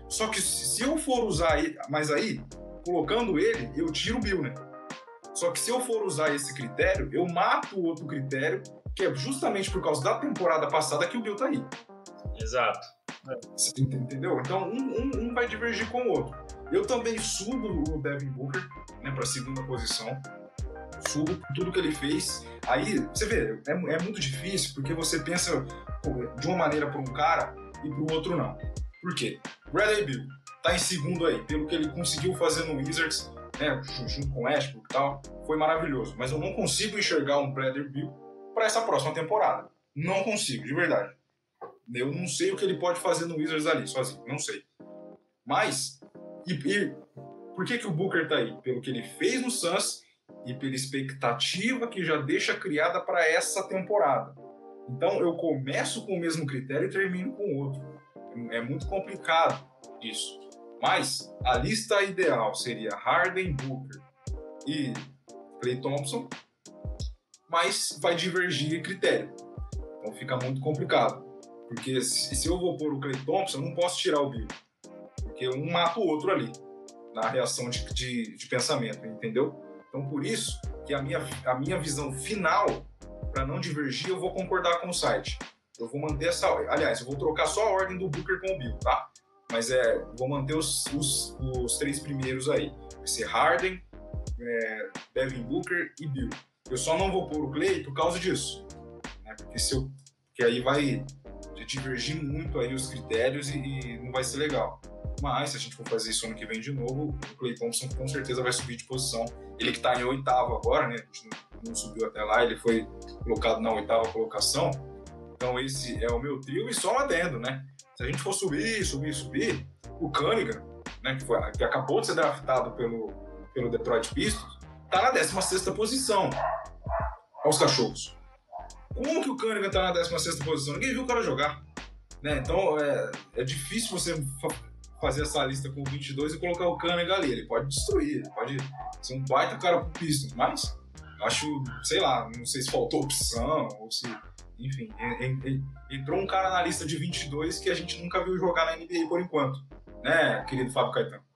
Só que se eu for usar ele, mas aí, colocando ele, eu tiro o Bill, né? Só que se eu for usar esse critério, eu mato o outro critério, que é justamente por causa da temporada passada que o Bill tá aí. Exato. Você entendeu? Então, um, um, um vai divergir com o outro. Eu também subo o Devin Booker né, para segunda posição. Subo tudo que ele fez. Aí, você vê, é, é muito difícil porque você pensa de uma maneira para um cara e para o outro não. Por quê? Bradley Bill tá em segundo aí, pelo que ele conseguiu fazer no Wizards, né, junto com o Westbrook e tal, foi maravilhoso. Mas eu não consigo enxergar um Bradley Bill para essa próxima temporada. Não consigo, de verdade. Eu não sei o que ele pode fazer no Wizards ali, sozinho, não sei. Mas, e, e por que, que o Booker tá aí? Pelo que ele fez no Suns e pela expectativa que já deixa criada para essa temporada. Então, eu começo com o mesmo critério e termino com outro. É muito complicado isso. Mas a lista ideal seria Harden, Booker e Clay Thompson, mas vai divergir critério. Então fica muito complicado. Porque se, eu vou pôr o Clay Thompson, eu não posso tirar o Bill. Porque um mata o outro ali, na reação de, de, de pensamento, entendeu? Então por isso que a minha, a minha visão final, para não divergir, eu vou concordar com o site. Eu vou manter essa. Aliás, eu vou trocar só a ordem do Booker com o Bill, tá? Mas é, vou manter os, os, os três primeiros aí. Vai ser Harden, é, Devin Booker e Bill. Eu só não vou pôr o Clay por causa disso. Né? Porque, se eu, porque aí vai divergir muito aí os critérios e, e, não vai ser legal. Mas se a gente for fazer isso ano que vem de novo, o Clay Thompson com certeza vai subir de posição. Ele que está em oitavo agora, né? A gente não, não, subiu até lá, ele foi colocado na oitava colocação. Então esse é o meu trio e só adendo, né? Se a gente for subir, subir, subir, o Cunningham, né, que, foi, que acabou de ser draftado pelo, pelo Detroit Pistons, tá na 16 posição aos cachorros. Como que o Cunningham tá na 16 posição? Ninguém viu o cara jogar. Né? Então é, é difícil você fa fazer essa lista com 22 e colocar o Cunningham ali. Ele pode destruir, ele pode ser um baita cara pro Pistons, mas acho, sei lá, não sei se faltou opção ou se. Enfim, entrou um cara na lista de 22 que a gente nunca viu jogar na NBA por enquanto, né, querido Fábio Caetano?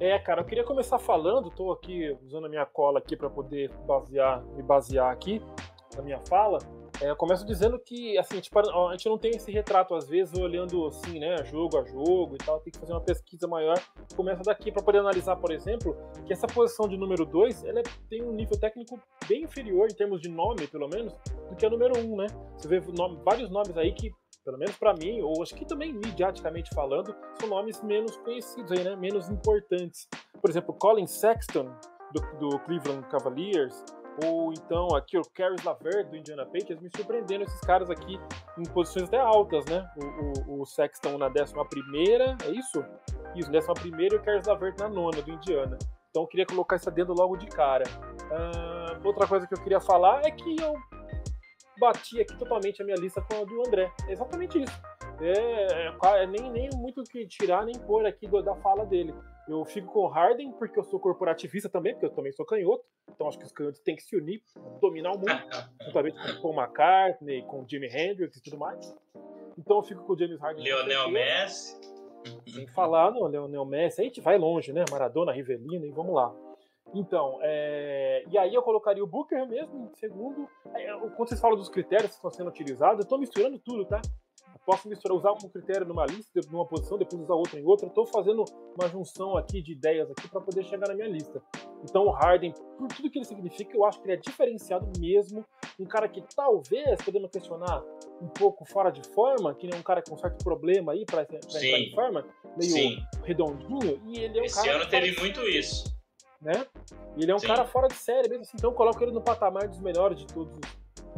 É, cara, eu queria começar falando, tô aqui usando a minha cola aqui para poder basear, me basear aqui na minha fala. É, eu começo dizendo que, assim, tipo, a gente não tem esse retrato, às vezes, olhando assim, né, jogo a jogo e tal, tem que fazer uma pesquisa maior. Começa daqui para poder analisar, por exemplo, que essa posição de número 2, ela tem um nível técnico bem inferior, em termos de nome, pelo menos, do que a número 1, um, né? Você vê nome, vários nomes aí que, pelo menos para mim, ou acho que também mediaticamente falando, são nomes menos conhecidos aí, né, menos importantes. Por exemplo, Colin Sexton, do, do Cleveland Cavaliers, ou então aqui o Caris Lavert do Indiana Pacers, me surpreendendo esses caras aqui em posições até altas, né? O, o, o Sexton na 11 é isso? Isso, 11 e o Caris Lavert na nona do Indiana. Então eu queria colocar isso dentro logo de cara. Uh, outra coisa que eu queria falar é que eu bati aqui totalmente a minha lista com a do André. É exatamente isso. É, é, é nem, nem muito que tirar nem pôr aqui do, da fala dele. Eu fico com o Harden porque eu sou corporativista também, porque eu também sou canhoto. Então acho que os canhotos têm que se unir, dominar o mundo, (laughs) juntamente com Paul McCartney, com Jimi Hendrix e tudo mais. Então eu fico com o James Harden. Lionel Messi. Sem falar no Lionel Messi, a gente vai longe, né? Maradona, Rivelino e vamos lá. Então, é... e aí eu colocaria o Booker mesmo em segundo. É, quando vocês falam dos critérios que estão sendo utilizados, eu estou misturando tudo, tá? posso misturar, usar um critério numa lista, numa posição, depois usar outro em outra. Eu estou fazendo uma junção aqui de ideias aqui para poder chegar na minha lista. Então o Harden, por tudo que ele significa, eu acho que ele é diferenciado mesmo. Um cara que talvez, podemos questionar, um pouco fora de forma, que nem um cara com um certo problema aí para entrar em forma, meio Sim. redondinho. E ele é um Esse cara ano teve muito isso. Né? E ele é um Sim. cara fora de série mesmo assim, então eu coloco ele no patamar dos melhores de todos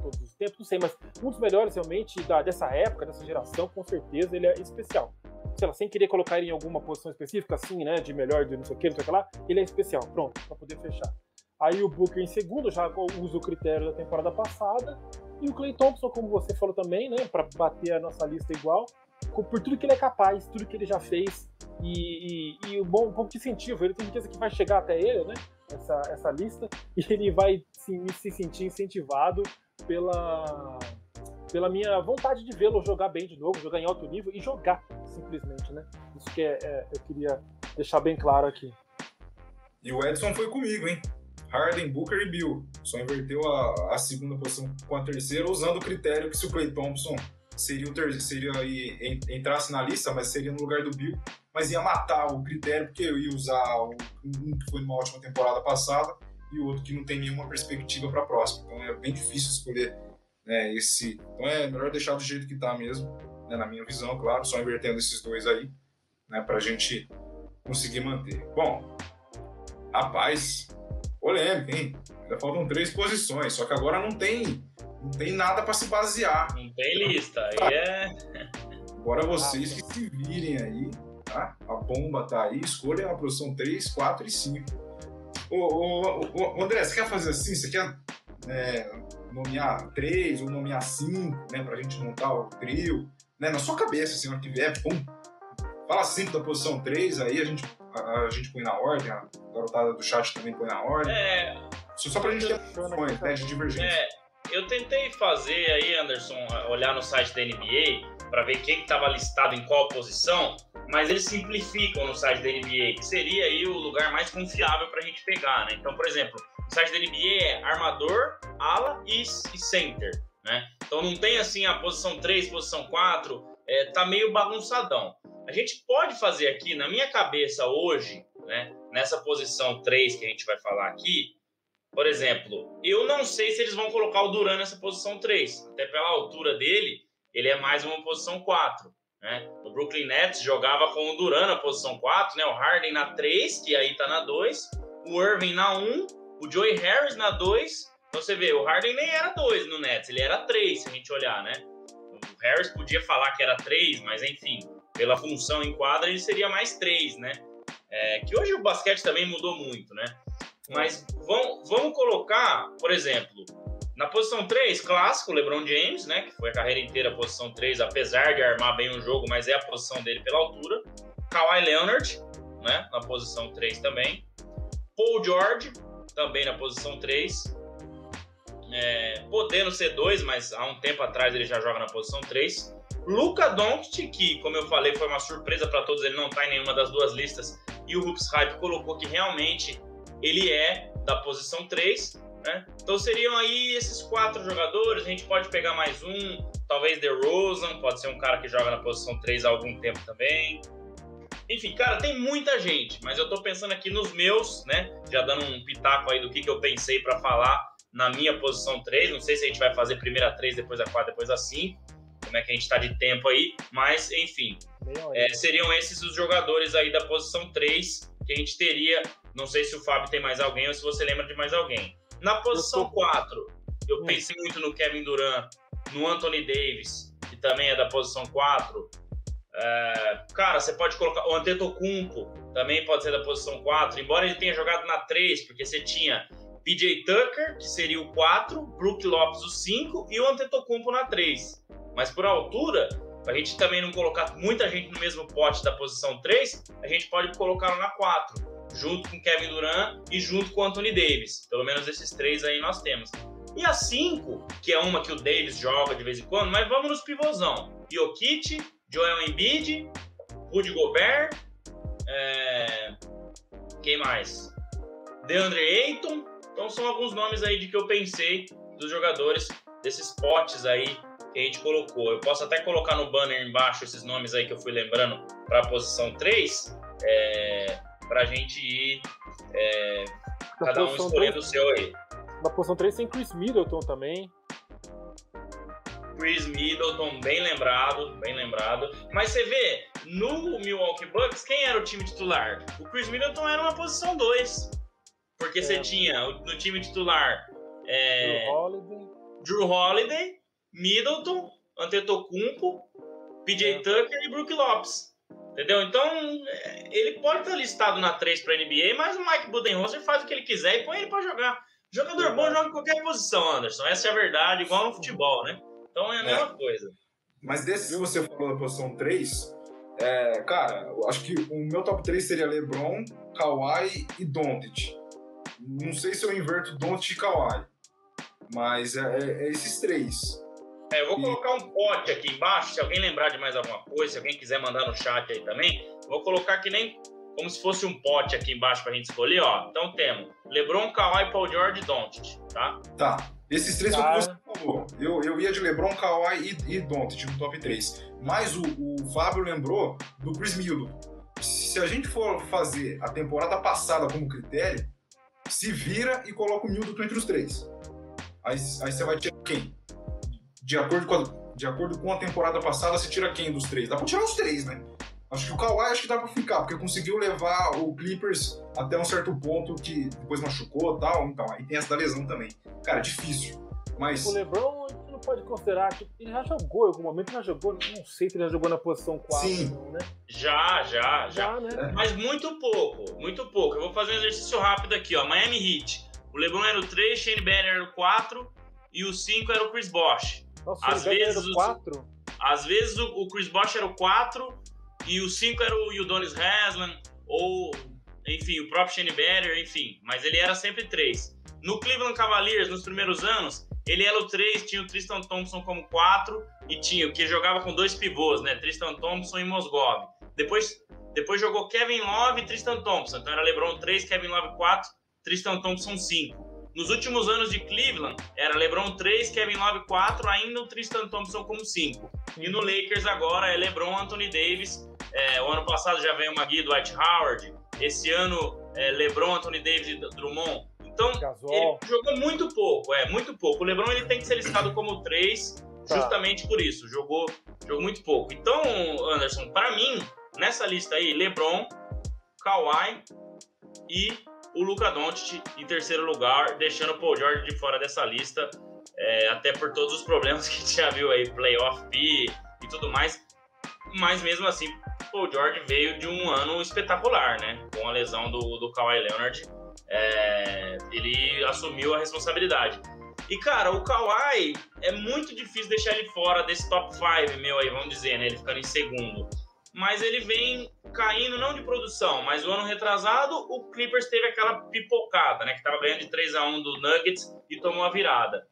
todos os tempos, não sei, mas um dos melhores realmente da, dessa época, dessa geração, com certeza ele é especial. sei lá, sem querer colocar ele em alguma posição específica, assim, né, de melhor, de não sei o que, não sei o que lá, ele é especial, pronto, para poder fechar. Aí o Booker em segundo, já usa o critério da temporada passada, e o Clay Thompson, como você falou também, né, para bater a nossa lista igual, por tudo que ele é capaz, tudo que ele já fez, e, e, e um, bom, um pouco de incentivo, ele tem certeza que vai chegar até ele, né, essa, essa lista, e ele vai se, se sentir incentivado pela pela minha vontade de vê-lo jogar bem de novo, jogar em alto nível e jogar, simplesmente, né? Isso que é, é, eu queria deixar bem claro aqui. E o Edson foi comigo, hein? Harden, Booker e Bill. Só inverteu a, a segunda posição com a terceira, usando o critério que se o Clay Thompson seria o seria aí, entrasse na lista, mas seria no lugar do Bill, mas ia matar o critério, porque eu ia usar um que foi numa ótima temporada passada e o outro que não tem nenhuma perspectiva para a próxima. Então é bem difícil escolher né, esse. Então é melhor deixar do jeito que está mesmo, né, na minha visão, claro, só invertendo esses dois aí, né, para a gente conseguir manter. Bom, rapaz, polêmica, hein? Ainda faltam três posições, só que agora não tem, não tem nada para se basear. Não tem lista, aí é. Agora vocês que se virem aí, tá? A bomba tá aí, escolha a posição 3, 4 e 5. Ô, ô, ô, André, você quer fazer assim? Você quer é, nomear três ou nomear cinco, né, pra gente montar o trio, né, na sua cabeça, assim, hora que vier, pum, fala cinco da posição 3, aí a gente, a, a, gente põe na ordem, a garotada do chat também põe na ordem. É. Só, só pra gente ter posições, né, de divergência. É, eu tentei fazer aí, Anderson, olhar no site da NBA para ver quem estava listado em qual posição, mas eles simplificam no site da NBA, que seria aí o lugar mais confiável para a gente pegar, né? Então, por exemplo, o site da NBA é armador, ala e, center, né? Então não tem assim a posição 3, posição 4, é, tá meio bagunçadão. A gente pode fazer aqui, na minha cabeça hoje, né, nessa posição 3 que a gente vai falar aqui, por exemplo, eu não sei se eles vão colocar o Duran nessa posição 3, até pela altura dele, ele é mais uma posição 4. Né? O Brooklyn Nets jogava com o Duran na posição 4, né? o Harden na 3, que aí tá na 2, o Irving na 1 o Joey Harris na 2. Então você vê, o Harden nem era 2 no Nets, ele era 3, se a gente olhar, né? O Harris podia falar que era 3, mas enfim, pela função em quadra ele seria mais 3, né? É, que hoje o basquete também mudou muito, né? Mas vamos, vamos colocar, por exemplo, na posição 3, clássico, LeBron James, né? Que foi a carreira inteira posição 3, apesar de armar bem o jogo, mas é a posição dele pela altura. Kawhi Leonard, né? Na posição 3 também. Paul George, também na posição 3. É, podendo ser 2, mas há um tempo atrás ele já joga na posição 3. Luca Doncic, que, como eu falei, foi uma surpresa para todos, ele não está em nenhuma das duas listas. E o Hoops Hype colocou que realmente ele é da posição 3. Né? Então seriam aí esses quatro jogadores. A gente pode pegar mais um, talvez DeRozan, pode ser um cara que joga na posição 3 há algum tempo também. Enfim, cara, tem muita gente, mas eu tô pensando aqui nos meus, né? Já dando um pitaco aí do que, que eu pensei para falar na minha posição 3. Não sei se a gente vai fazer primeiro a 3, depois a 4, depois a 5. Como é que a gente tá de tempo aí, mas enfim. É, seriam esses os jogadores aí da posição 3 que a gente teria. Não sei se o Fábio tem mais alguém ou se você lembra de mais alguém. Na posição 4, eu hum. pensei muito no Kevin Durant, no Anthony Davis, que também é da posição 4. É, cara, você pode colocar o Antetokounmpo, também pode ser da posição 4, embora ele tenha jogado na 3, porque você tinha PJ Tucker, que seria o 4, Brook Lopes o 5 e o Antetokounmpo na 3. Mas por altura, a gente também não colocar muita gente no mesmo pote da posição 3, a gente pode colocar na 4, junto com Kevin Durant e junto com Anthony Davis. Pelo menos esses três aí nós temos. E a 5, que é uma que o Davis joga de vez em quando, mas vamos nos pivôzão. Jokic, Joel Embiid, Rudy Gobert, é... quem mais? DeAndre Ayton. Então são alguns nomes aí de que eu pensei dos jogadores desses potes aí que a gente colocou. Eu posso até colocar no banner embaixo esses nomes aí que eu fui lembrando para a posição 3, é, para a gente ir é, cada um escolhendo 3, o seu aí. Na posição 3 tem Chris Middleton também. Chris Middleton, bem lembrado, bem lembrado. Mas você vê, no Milwaukee Bucks, quem era o time titular? O Chris Middleton era uma posição 2. Porque é. você tinha no time titular é, Drew, Holiday. Drew Holiday, Middleton, Antetokounmpo, PJ é. Tucker e Brook Lopes. Entendeu? Então, ele pode estar listado na 3 para NBA, mas o Mike Budenholzer faz o que ele quiser e põe ele para jogar. Jogador bom joga em qualquer posição, Anderson. Essa é a verdade, igual no futebol, né? Então é a mesma é. coisa. Mas desse que você falou da posição 3, é, cara, eu acho que o meu top 3 seria LeBron, Kawhi e Doncic. Não sei se eu inverto Doncic e Kawhi, mas é, é, é esses três. É, eu vou colocar um pote aqui embaixo, se alguém lembrar de mais alguma coisa, se alguém quiser mandar no chat aí também, vou colocar que nem como se fosse um pote aqui embaixo pra gente escolher, ó. Então temos LeBron, Kawhi, Paul George e Doncic, tá? Tá. Esses três tá. você falou. Eu, eu ia de LeBron, Kawhi e, e Doncic no top 3. Mas o, o Fábio lembrou do Chris Middleton. Se a gente for fazer a temporada passada como critério, se vira e coloca o Middleton entre os três. Aí, aí você vai tirar quem? De acordo com a, de acordo com a temporada passada, você tira quem dos três? Dá pra tirar os três, né? Acho que o Kawhi acho que dá pra ficar, porque conseguiu levar o Clippers até um certo ponto que depois machucou e tal. Então, aí tem essa da lesão também. Cara, difícil. Mas. O Lebron, a gente não pode considerar que ele já jogou em algum momento, já jogou, não sei se ele já jogou na posição 4, Sim. Não, né? Já, já, já. já né? Mas muito pouco, muito pouco. Eu vou fazer um exercício rápido aqui, ó. Miami Heat. O LeBron era o 3, Shane Banner era o 4 e o 5 era o Chris Bosh. Nossa, às vezes, o 4? Às vezes o, Chris Bosh era o 4 e o 5 era o Udonis Haslam, ou, enfim, o próprio Shane Batter, enfim. Mas ele era sempre 3. No Cleveland Cavaliers, nos primeiros anos, ele era o 3, tinha o Tristan Thompson como 4 e tinha o que jogava com dois pivôs, né? Tristan Thompson e Mosgov. Depois, depois jogou Kevin Love e Tristan Thompson. Então era LeBron 3, Kevin Love 4, Tristan Thompson 5. Nos últimos anos de Cleveland, era LeBron 3, Kevin Love 4, ainda o Tristan Thompson como 5. E no Lakers agora é LeBron, Anthony Davis. É, o ano passado já veio o Magui, Dwight Howard. Esse ano é LeBron, Anthony Davis e Drummond. Então, Gasol. ele jogou muito pouco, é, muito pouco. O LeBron ele tem que ser listado como 3, tá. justamente por isso. Jogou, jogou muito pouco. Então, Anderson, para mim, nessa lista aí, LeBron, Kawhi e o Luca Doncic em terceiro lugar, deixando o Paul George de fora dessa lista, é, até por todos os problemas (laughs) que a gente já viu aí, playoff P e tudo mais. Mas mesmo assim, Paul George veio de um ano espetacular, né? Com a lesão do, do Kawhi Leonard, é, ele assumiu a responsabilidade. E cara, o Kawhi é muito difícil deixar ele fora desse top 5 meu aí, vamos dizer, né? Ele ficando em segundo mas ele vem caindo não de produção, mas o ano retrasado o Clippers teve aquela pipocada, né, que estava ganhando de 3 a 1 do Nuggets e tomou a virada.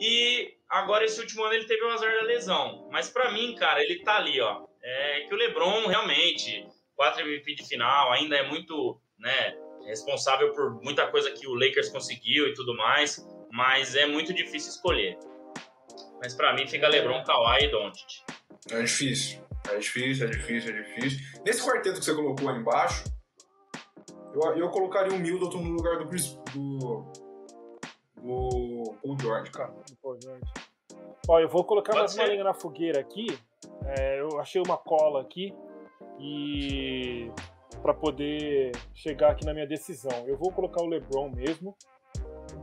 E agora esse último ano ele teve o azar da lesão, mas para mim, cara, ele tá ali, ó. É que o LeBron realmente 4 MVP de final, ainda é muito, né, responsável por muita coisa que o Lakers conseguiu e tudo mais, mas é muito difícil escolher. Mas para mim fica LeBron, Kawhi e Doncic. É difícil. É difícil, é difícil, é difícil. Nesse quarteto que você colocou aí embaixo, eu, eu colocaria o Middleton no lugar do Chris. do. do Paul George, cara. Do Paul George. Ó, eu vou colocar Pode mais ser. uma linha na fogueira aqui. É, eu achei uma cola aqui e para poder chegar aqui na minha decisão. Eu vou colocar o LeBron mesmo.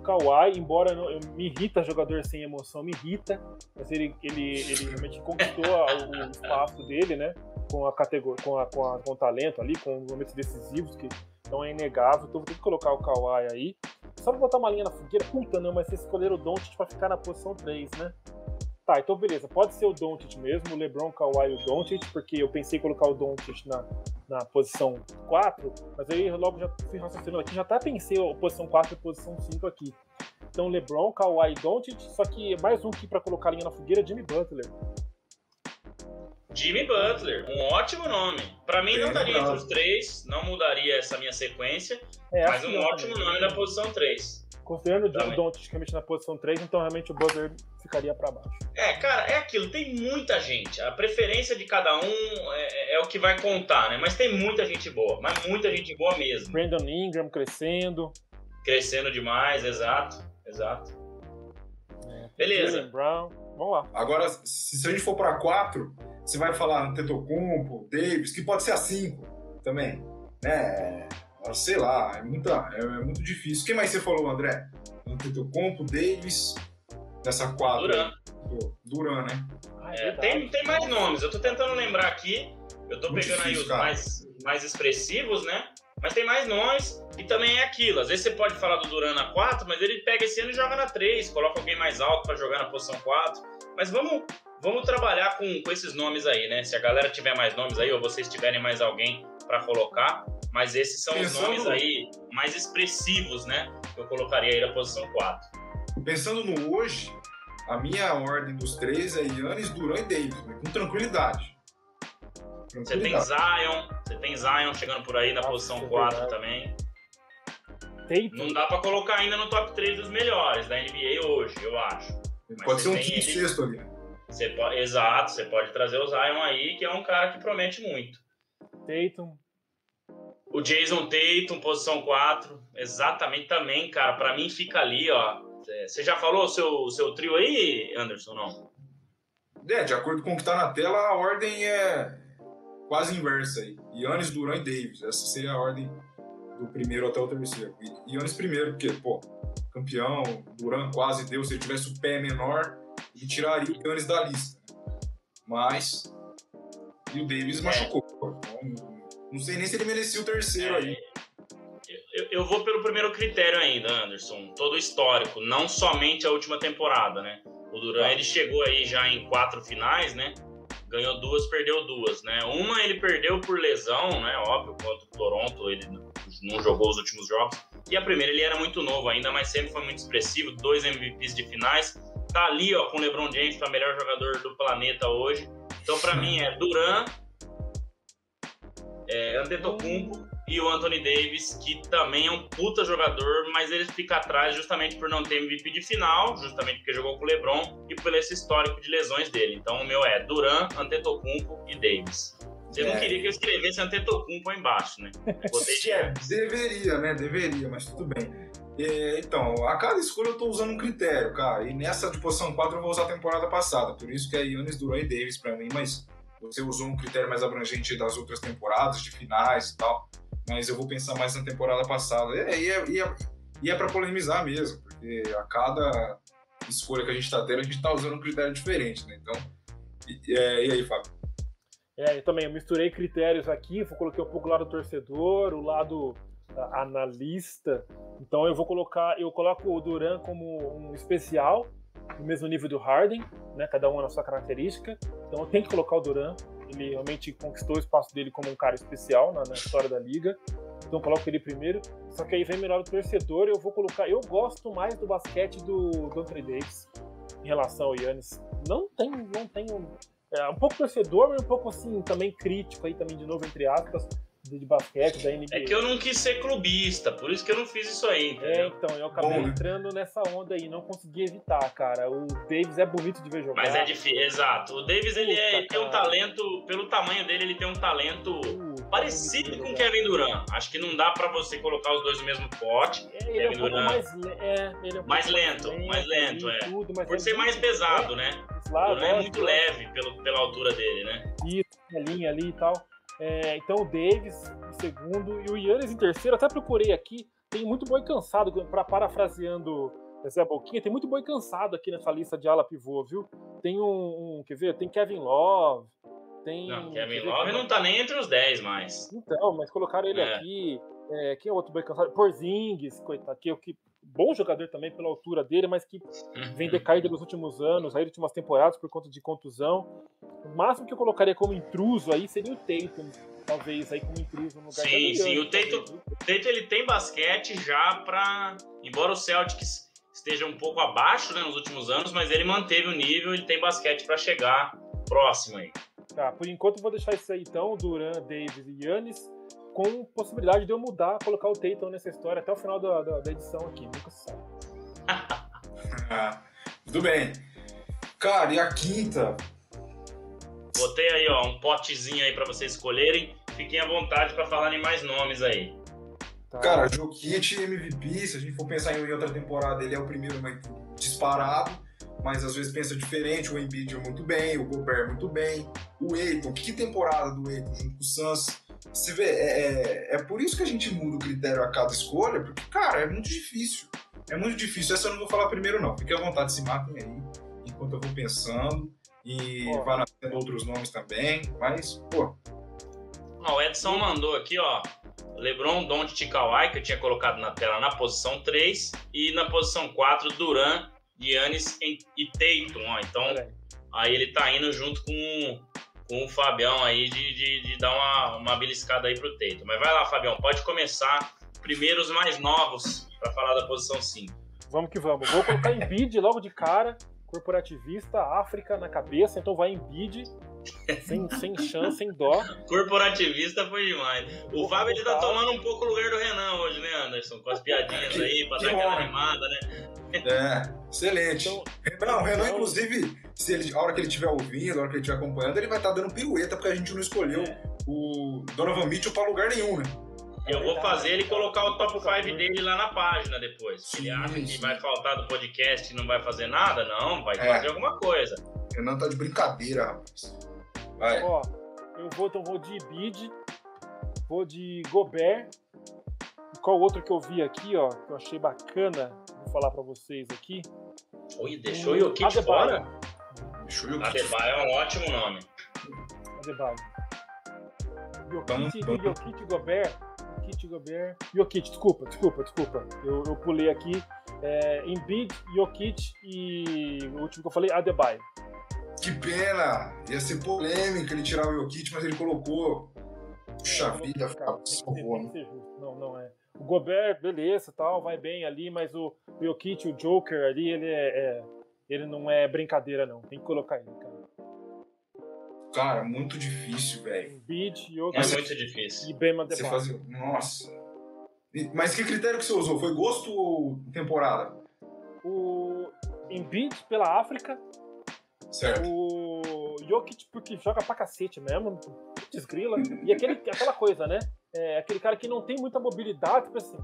Kawhi, embora não, me irrita jogador sem emoção, me irrita, mas ele, ele, ele realmente conquistou o espaço dele, né? Com a categoria, com, a, com, a, com o talento ali, com os momentos decisivos, que então é inegável. Então vou ter que colocar o Kawhi aí. Só pra botar uma linha na fogueira, puta não, mas vocês escolheram o Doncic pra ficar na posição 3, né? Tá, então beleza, pode ser o Doncic mesmo, o LeBron, o Kawhi e o Doncic, porque eu pensei em colocar o Doncic na, na posição 4, mas aí logo já fui raciocinando aqui, já até pensei a posição 4 e a posição 5 aqui. Então LeBron, Kawhi Doncic, só que mais um aqui para colocar a linha na fogueira, Jimmy Butler. Jimmy Butler, um ótimo nome. Para mim não daria entre os três, não mudaria essa minha sequência, é, mas um ótimo nome na posição 3. Considerando o Doncic realmente na posição 3, então realmente o Butler ficaria para baixo. É, cara, é aquilo, tem muita gente. A preferência de cada um é, é, o que vai contar, né? Mas tem muita gente boa, mas muita gente boa mesmo. Brandon Ingram crescendo. Crescendo demais, exato, exato. É, Beleza. Brown. Vamos lá. Agora, se a gente for para 4, você vai falar Antetokounmpo, Davis, que pode ser a 5 também, né? sei lá, é, muita, é, é muito difícil. Quem mais você falou, André? Antetokounmpo, Davis, nessa quadra. Duran. Duran, né? Ah, é, tem, tem mais nomes, eu tô tentando lembrar aqui, Eu tô Muito pegando aí difícil, os cara. mais, mais expressivos, né? Mas tem mais nomes e também é aquilo. Às vezes você pode falar do Duran na 4, mas ele pega esse ano e joga na 3, coloca alguém mais alto pra jogar na posição 4. Mas vamos, vamos trabalhar com, com esses nomes aí, né? Se a galera tiver mais nomes aí, ou vocês tiverem mais alguém pra colocar. Mas esses são os Pensando- nomes aí mais expressivos, né? Que eu colocaria aí na posição 4. Pensando no hoje, a minha ordem dos três é Yannis, Duran e Davis, né? com tranquilidade. Você tem Zion, você tem Zion chegando por aí na Nossa, posição é 4 verdade. também. Tatum, Não dá pra colocar ainda no top 3 dos melhores da NBA hoje, eu acho. Pode ser um tem quinto ele- sexto ali. Você pode, exato, você pode trazer o Zion aí, que é um cara que promete muito. Tatum. O Jason Tatum, posição 4, exatamente também, cara. Pra mim fica ali, ó. É, Você já falou o seu, seu trio aí, Anderson, não? É, de acordo com o que tá na tela, a ordem é quase inversa aí. Yannis, Duran e Davis. Essa seria a ordem do primeiro até o terceiro. E Yannis primeiro, porque, pô, campeão, Duran quase deu. Se ele tivesse o pé menor, ele tiraria o Yannis da lista. Mas. E o Davis É. machucou. pô. Então, não sei nem se ele merecia o terceiro aí. Eu, eu vou pelo primeiro critério ainda, Anderson. Todo o histórico, não somente a última temporada, né? O Duran, Tá. ele chegou aí já em quatro finais, né? Ganhou duas, perdeu duas, né? Uma ele perdeu por lesão, né? Óbvio, contra o Toronto, ele não jogou os últimos jogos. E a primeira, ele era muito novo ainda, mas sempre foi muito expressivo. Dois MVPs de finais. Tá ali, ó, com o LeBron James, para melhor jogador do planeta hoje. Então, para mim, é Duran, é, Antetokounmpo e o Anthony Davis, que também é um puta jogador, mas ele fica atrás justamente por não ter MVP de final, justamente porque jogou com o LeBron e por esse histórico de lesões dele. Então o meu é Duran, Antetokounmpo e Davis. Você não É. queria que eu escrevesse Antetokounmpo aí embaixo, né? (laughs) É, deveria, né? Deveria, mas tudo bem. É, então, a cada escolha eu tô usando um critério, cara. E nessa de posição 4 eu vou usar a temporada passada. Por isso que é Yannis, Duran e Davis pra mim, mas você usou um critério mais abrangente das outras temporadas, de finais e tal. Mas eu vou pensar mais na temporada passada. É, e, é, e, é, e é pra polemizar mesmo, porque a cada escolha que a gente tá tendo, a gente tá usando um critério diferente, né? Então, e, é, e aí, Fábio? É, eu também eu misturei critérios aqui, coloquei um pouco o lado torcedor, o lado analista. Então eu vou colocar, eu coloco o Duran como um especial, no mesmo nível do Harden, né? Cada um na sua característica. Então eu tenho que colocar o Duran. Ele realmente conquistou o espaço dele como um cara especial na, na história da liga. Então coloco ele primeiro. Só que aí vem melhor o torcedor. Eu vou colocar. Eu gosto mais do basquete do, do Anthony Davis em relação ao Yannis. Não tem, não tem um, é, um pouco torcedor, mas um pouco assim também crítico aí também de novo entre aspas de, de basquete da NBA. É que eu não quis ser clubista, por isso que eu não fiz isso aí, É, entendeu? então, eu acabei Bom, né? entrando nessa onda aí, não consegui evitar, cara. O Davis é bonito de ver jogar. Mas é difícil, exato. O Davis, ele, é, Puta, ele tem um talento, pelo tamanho dele, ele tem um talento Puta, parecido bonito com o. Kevin Durant. Acho que não dá pra você colocar os dois no mesmo pote. É, ele é um Kevin pouco Durant. mais, le- é, ele é um Mais pouco lento, mais lento, é. Tudo, mas Por é ser mais pesado, né? é, O claro, Durant é muito leve pelo, pela altura dele, né? Isso, a linha ali e tal. É, então o Davis em segundo e o Yannis em terceiro. Até procurei aqui, tem muito boi cansado, para parafraseando Zé Boquinha, tem muito boi cansado aqui nessa lista de ala pivô, viu? Tem um, um quer ver? Tem Kevin Love, tem. Não, Kevin ver, Love não tá nem entre os 10 mais. Então, mas colocaram ele É. aqui. É, quem é outro boi cansado? Porzingis, coitado, que, que bom jogador também pela altura dele, mas que vem decaído nos últimos anos, aí nas últimas temporadas por conta de contusão. O máximo que eu colocaria como intruso aí seria o Tatum, talvez aí como intruso no lugar Sim, sim, o Tatum- viu? O Tatum, ele tem basquete já pra... Embora o Celtics esteja um pouco abaixo né, nos últimos anos, mas ele manteve o nível, ele tem basquete pra chegar próximo aí. Tá, por enquanto eu vou deixar isso aí então, Duran, Davis e Yannis, com possibilidade de eu mudar, colocar o Tatum nessa história até o final da, da- da edição aqui, nunca se sabe. Ah, (laughs) tudo bem. Cara, e a quinta? Botei aí, ó, um potezinho aí pra vocês escolherem. Fiquem à vontade pra falarem mais nomes aí. Tá? Cara, Jokic MVP, se a gente for pensar em outra temporada, ele é o primeiro mas disparado, mas às vezes pensa diferente, o Embiid muito bem, o Gobert muito bem, o Aiton, que temporada do Aiton junto com o Suns, você vê, é, é, é por isso que a gente muda o critério a cada escolha, porque, cara, é muito difícil, é muito difícil, essa eu não vou falar primeiro não, fique à vontade, se matem aí, enquanto eu vou pensando, e Ó. vai nascendo outros nomes também, mas, pô, Ó, o Edson mandou aqui, ó. LeBron, Doncic e Kawhi, que eu tinha colocado na tela na posição 3. E na posição 4, Duran, Giannis e Tatum. Ó. Então, aí ele tá indo junto com, com o Fabião aí de, de, de dar uma, uma beliscada aí pro Tatum. Mas vai lá, Fabião, pode começar. Primeiro os mais novos para falar da posição 5. Vamos que vamos. Vou colocar em bid logo de cara. Corporativista, África na cabeça, então vai em bid. Sem, sem chance, sem dó. Corporativista foi demais. O Fábio ele tá tomando um pouco o lugar do Renan hoje, né, Anderson? Com as piadinhas aí, pra dar aquela animada, né? É, excelente. Então, Renan, o Renan, então- inclusive, se ele, a hora que ele estiver ouvindo, a hora que ele estiver acompanhando, ele vai estar tá dando pirueta, porque a gente não escolheu o Donovan Mitchell pra lugar nenhum, né? Eu vou fazer ele colocar o top 5 dele lá na página depois. Se ele acha que vai faltar do podcast e não vai fazer nada, não, vai é. fazer alguma coisa. Renan tá de brincadeira, rapaz. Vai. Ó, eu vou, então vou de Bid, vou de Gobert. E qual outro que eu vi aqui, ó, que eu achei bacana, vou falar pra vocês aqui. Oi, deixou o Jokic fora? Deixou o Adebayo é um ótimo nome. Adebayo. Jokic, Jokic e Gobert Jokic, Gobert. Jokic, desculpa, desculpa, desculpa. Eu, eu pulei aqui. É, Embiid, Jokic e o último que eu falei, Adebayo. Que pena! Ia ser polêmica ele tirar o Jokic, mas ele colocou. Puxa vida, ficava salvou. Não, não é. O Gobert, beleza, tal, vai bem ali, mas o, o Jokic, o Joker ali, ele é, é, ele não é brincadeira, não. Tem que colocar ele, cara. Cara, muito difícil, velho. Bid, Jokic. É muito difícil. E Bema Você fazia... Nossa. Mas que critério que você usou? Foi gosto ou temporada? O Embiid pela África. Certo. O Jokic porque joga pra cacete mesmo. Desgrila. E aquele, aquela coisa, né? É, aquele cara que não tem muita mobilidade, tipo assim.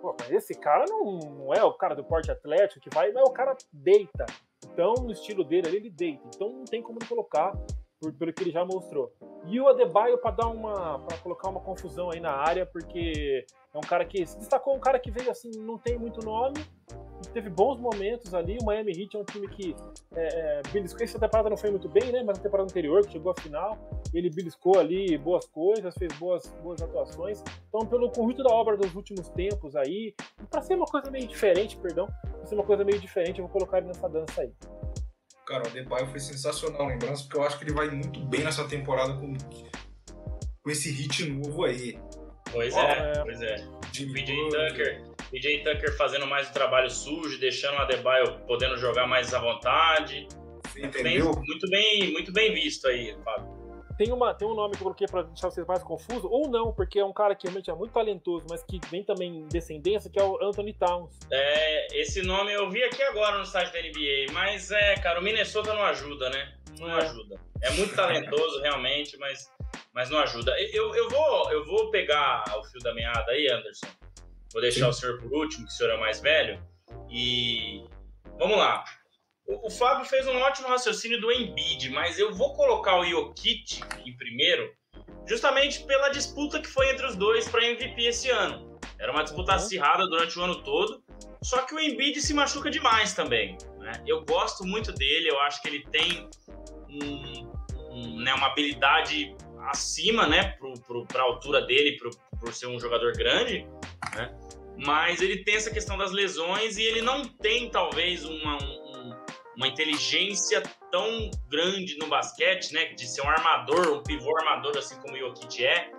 Pô, mas esse cara não, não é o cara do porte atlético que vai, mas o cara deita. Então, no estilo dele ali, ele deita. Então não tem como colocar por, pelo que ele já mostrou. E o Adebayo para dar uma para colocar uma confusão aí na área, porque é um cara que se destacou, um cara que veio assim, não tem muito nome, teve bons momentos ali. O Miami Heat é um time que é, é, beliscou. Essa temporada não foi muito bem, né? Mas na temporada anterior, que chegou à final, ele beliscou ali boas coisas, fez boas, boas atuações. Então, pelo conjunto da obra dos últimos tempos aí, para ser uma coisa meio diferente, perdão, para ser uma coisa meio diferente, eu vou colocar ele nessa dança aí. Cara, o Adebayo foi sensacional, lembrança, porque eu acho que ele vai muito bem nessa temporada com, com esse hit novo aí. Pois é, é, pois é. PJ Tucker, PJ Tucker fazendo mais o trabalho sujo, deixando o Adebayo podendo jogar mais à vontade. Entendeu? Bem, muito bem, muito bem visto aí, Fábio. Tem, uma, tem um nome que eu coloquei para deixar vocês mais confusos, ou não, porque é um cara que realmente é muito talentoso, mas que vem também em descendência, que é o Anthony Towns. É, esse nome eu vi aqui agora no site da NBA, mas é, cara, o Minnesota não ajuda, né? Não é. ajuda. É muito talentoso, (laughs) realmente, mas, mas não ajuda. Eu, eu, vou, eu vou pegar o fio da meada aí, Anderson. Vou deixar Sim. o senhor por último, que o senhor é mais velho. E vamos lá. O, o Fábio fez um ótimo raciocínio do Embiid, mas eu vou colocar o Jokic em primeiro, justamente pela disputa que foi entre os dois para MVP esse ano. Era uma disputa uhum. acirrada durante o ano todo, só que o Embiid se machuca demais também. Né? Eu gosto muito dele, eu acho que ele tem um, um, né, uma habilidade acima, né, para a altura dele, por ser um jogador grande, né? Mas ele tem essa questão das lesões e ele não tem, talvez, uma, uma inteligência tão grande no basquete, né? De ser um armador, um pivô armador, assim como o Jokic é.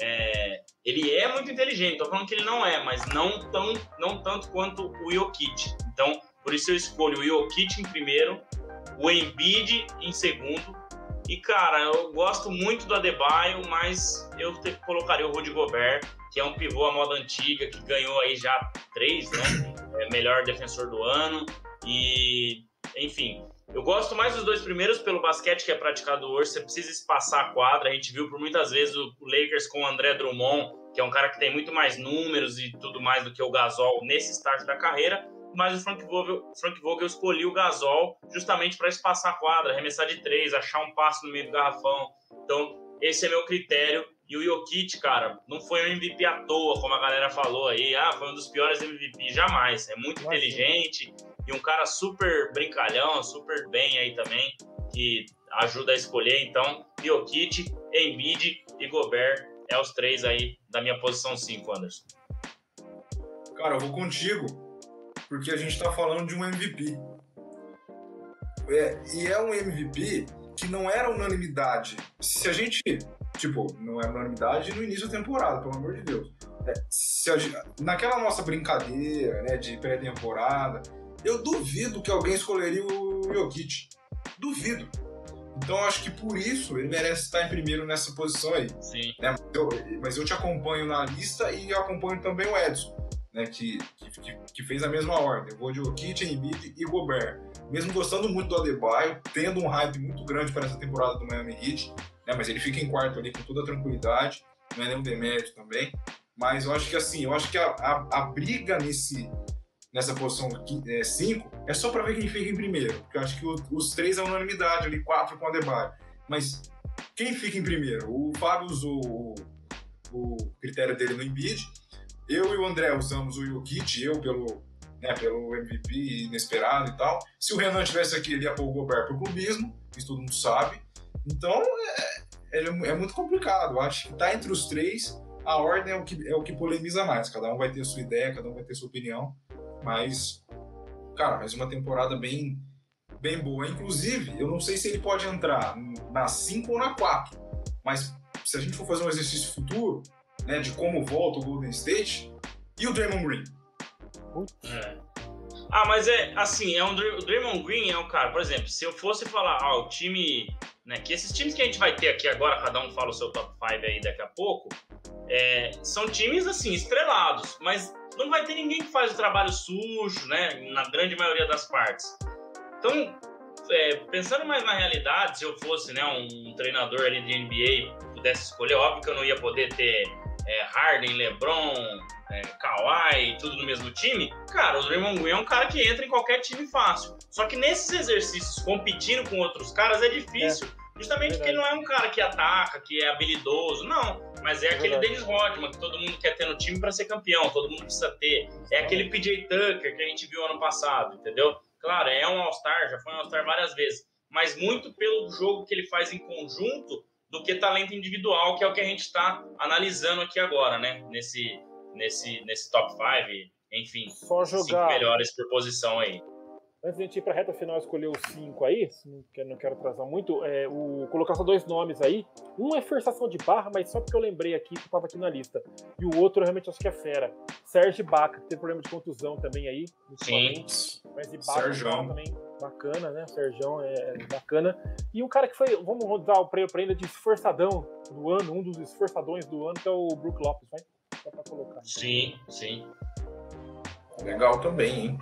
é ele é muito inteligente, tô falando que ele não é, mas não, tão, não tanto quanto o Jokic. Então, por isso eu escolho o Jokic em primeiro, o Embiid em segundo. E, cara, eu gosto muito do Adebayo, mas eu colocaria o Rudy Gobert, que é um pivô à moda antiga, que ganhou aí já três, né? É melhor defensor do ano. E enfim, eu gosto mais dos dois primeiros pelo basquete que é praticado hoje. Você precisa espaçar a quadra. A gente viu por muitas vezes o Lakers com o André Drummond, que é um cara que tem muito mais números e tudo mais do que o Gasol nesse estágio da carreira. Mas o Frank Vogel, Frank Vogel escolheu o Gasol justamente para espaçar a quadra, arremessar de três, achar um passo no meio do garrafão. Então, esse é meu critério. E o Jokic, cara, não foi um MVP à toa, como a galera falou aí. Ah, foi um dos piores MVP. Jamais. É muito inteligente e um cara super brincalhão, super bem aí também, que ajuda a escolher. Então, Jokic, Embiid e Gobert. É os três aí da minha posição 5, Anderson. Cara, eu vou contigo, porque a gente tá falando de um MVP. É, e é um MVP que não era unanimidade. Se a gente, tipo, não era unanimidade no início da temporada, pelo amor de Deus. É, gente, naquela nossa brincadeira, né, de pré-temporada, eu duvido que alguém escolheria o Jokic. Duvido. Então acho que por isso ele merece estar em primeiro nessa posição aí. Sim. Né? Eu, mas eu te acompanho na lista e acompanho também o Edson, né? Que, que, que fez a mesma ordem. Eu vou de Jokic, Embiid e Gobert. Mesmo gostando muito do Adebayo, tendo um hype muito grande para essa temporada do Miami Heat, né? Mas ele fica em quarto ali com toda tranquilidade. Não é nenhum demérito também. Mas eu acho que assim, eu acho que a, a, a briga nesse, nessa posição 5 é, é só para ver quem fica em primeiro. Porque eu acho que o, os três é unanimidade ali, quatro com o Adebayo. Mas quem fica em primeiro? O Fábio usou o, o critério dele no Embiid. Eu e o André usamos o Jokic, eu pelo, né, pelo MVP inesperado e tal. Se o Renan tivesse aqui, ele ia pôr o Gobert por clubismo, isso todo mundo sabe. Então, é, é, é muito complicado. Eu acho que tá entre os três a ordem é o, que, é o que polemiza mais. Cada um vai ter sua ideia, cada um vai ter sua opinião. Mas, cara, mais uma temporada bem, bem boa. Inclusive, eu não sei se ele pode entrar na 5 ou na 4. Mas se a gente for fazer um exercício futuro, né, de como volta o Golden State, e o Draymond Green? É. Ah, mas é assim, é um, o Draymond Green é um cara, por exemplo, se eu fosse falar, ah, o time, né, que esses times que a gente vai ter aqui agora, cada um fala o seu top 5 aí daqui a pouco, é, são times, assim, estrelados, mas não vai ter ninguém que faz o trabalho sujo, né? Na grande maioria das partes. Então, é, pensando mais na realidade, se eu fosse né, um treinador ali de NBA, pudesse escolher, óbvio que eu não ia poder ter é, Harden, LeBron, é, Kawhi, tudo no mesmo time. Cara, o Draymond Green é um cara que entra em qualquer time fácil. Só que nesses exercícios, competindo com outros caras, é difícil. É. Justamente porque ele não é um cara que ataca, que é habilidoso, não. Mas é, é aquele Dennis Rodman que todo mundo quer ter no time para ser campeão, todo mundo precisa ter. É aquele PJ Tucker que a gente viu ano passado, entendeu? Claro, é um All-Star, já foi um All-Star várias vezes, mas muito pelo jogo que ele faz em conjunto do que talento individual, que é o que a gente está analisando aqui agora, né? Nesse, nesse, nesse top 5, enfim, Só jogar. cinco melhores por posição aí. Antes de a gente ir para a reta final escolher os cinco aí, não quero, não quero atrasar muito, é, o, colocar só dois nomes aí. Um é forçação de barra, mas só porque eu lembrei aqui que estava aqui na lista. E o outro eu realmente acho que é fera. Sérgio Baca, que teve problema de contusão também aí. Sim. Mas de Baca também bacana, né? O Sérgio é bacana. E um cara que foi, vamos dar o prêmio para ele de esforçadão do ano, um dos esforçadões do ano, que é o Brook Lopes, vai? Só para colocar. Sim, sim. Legal também, hein?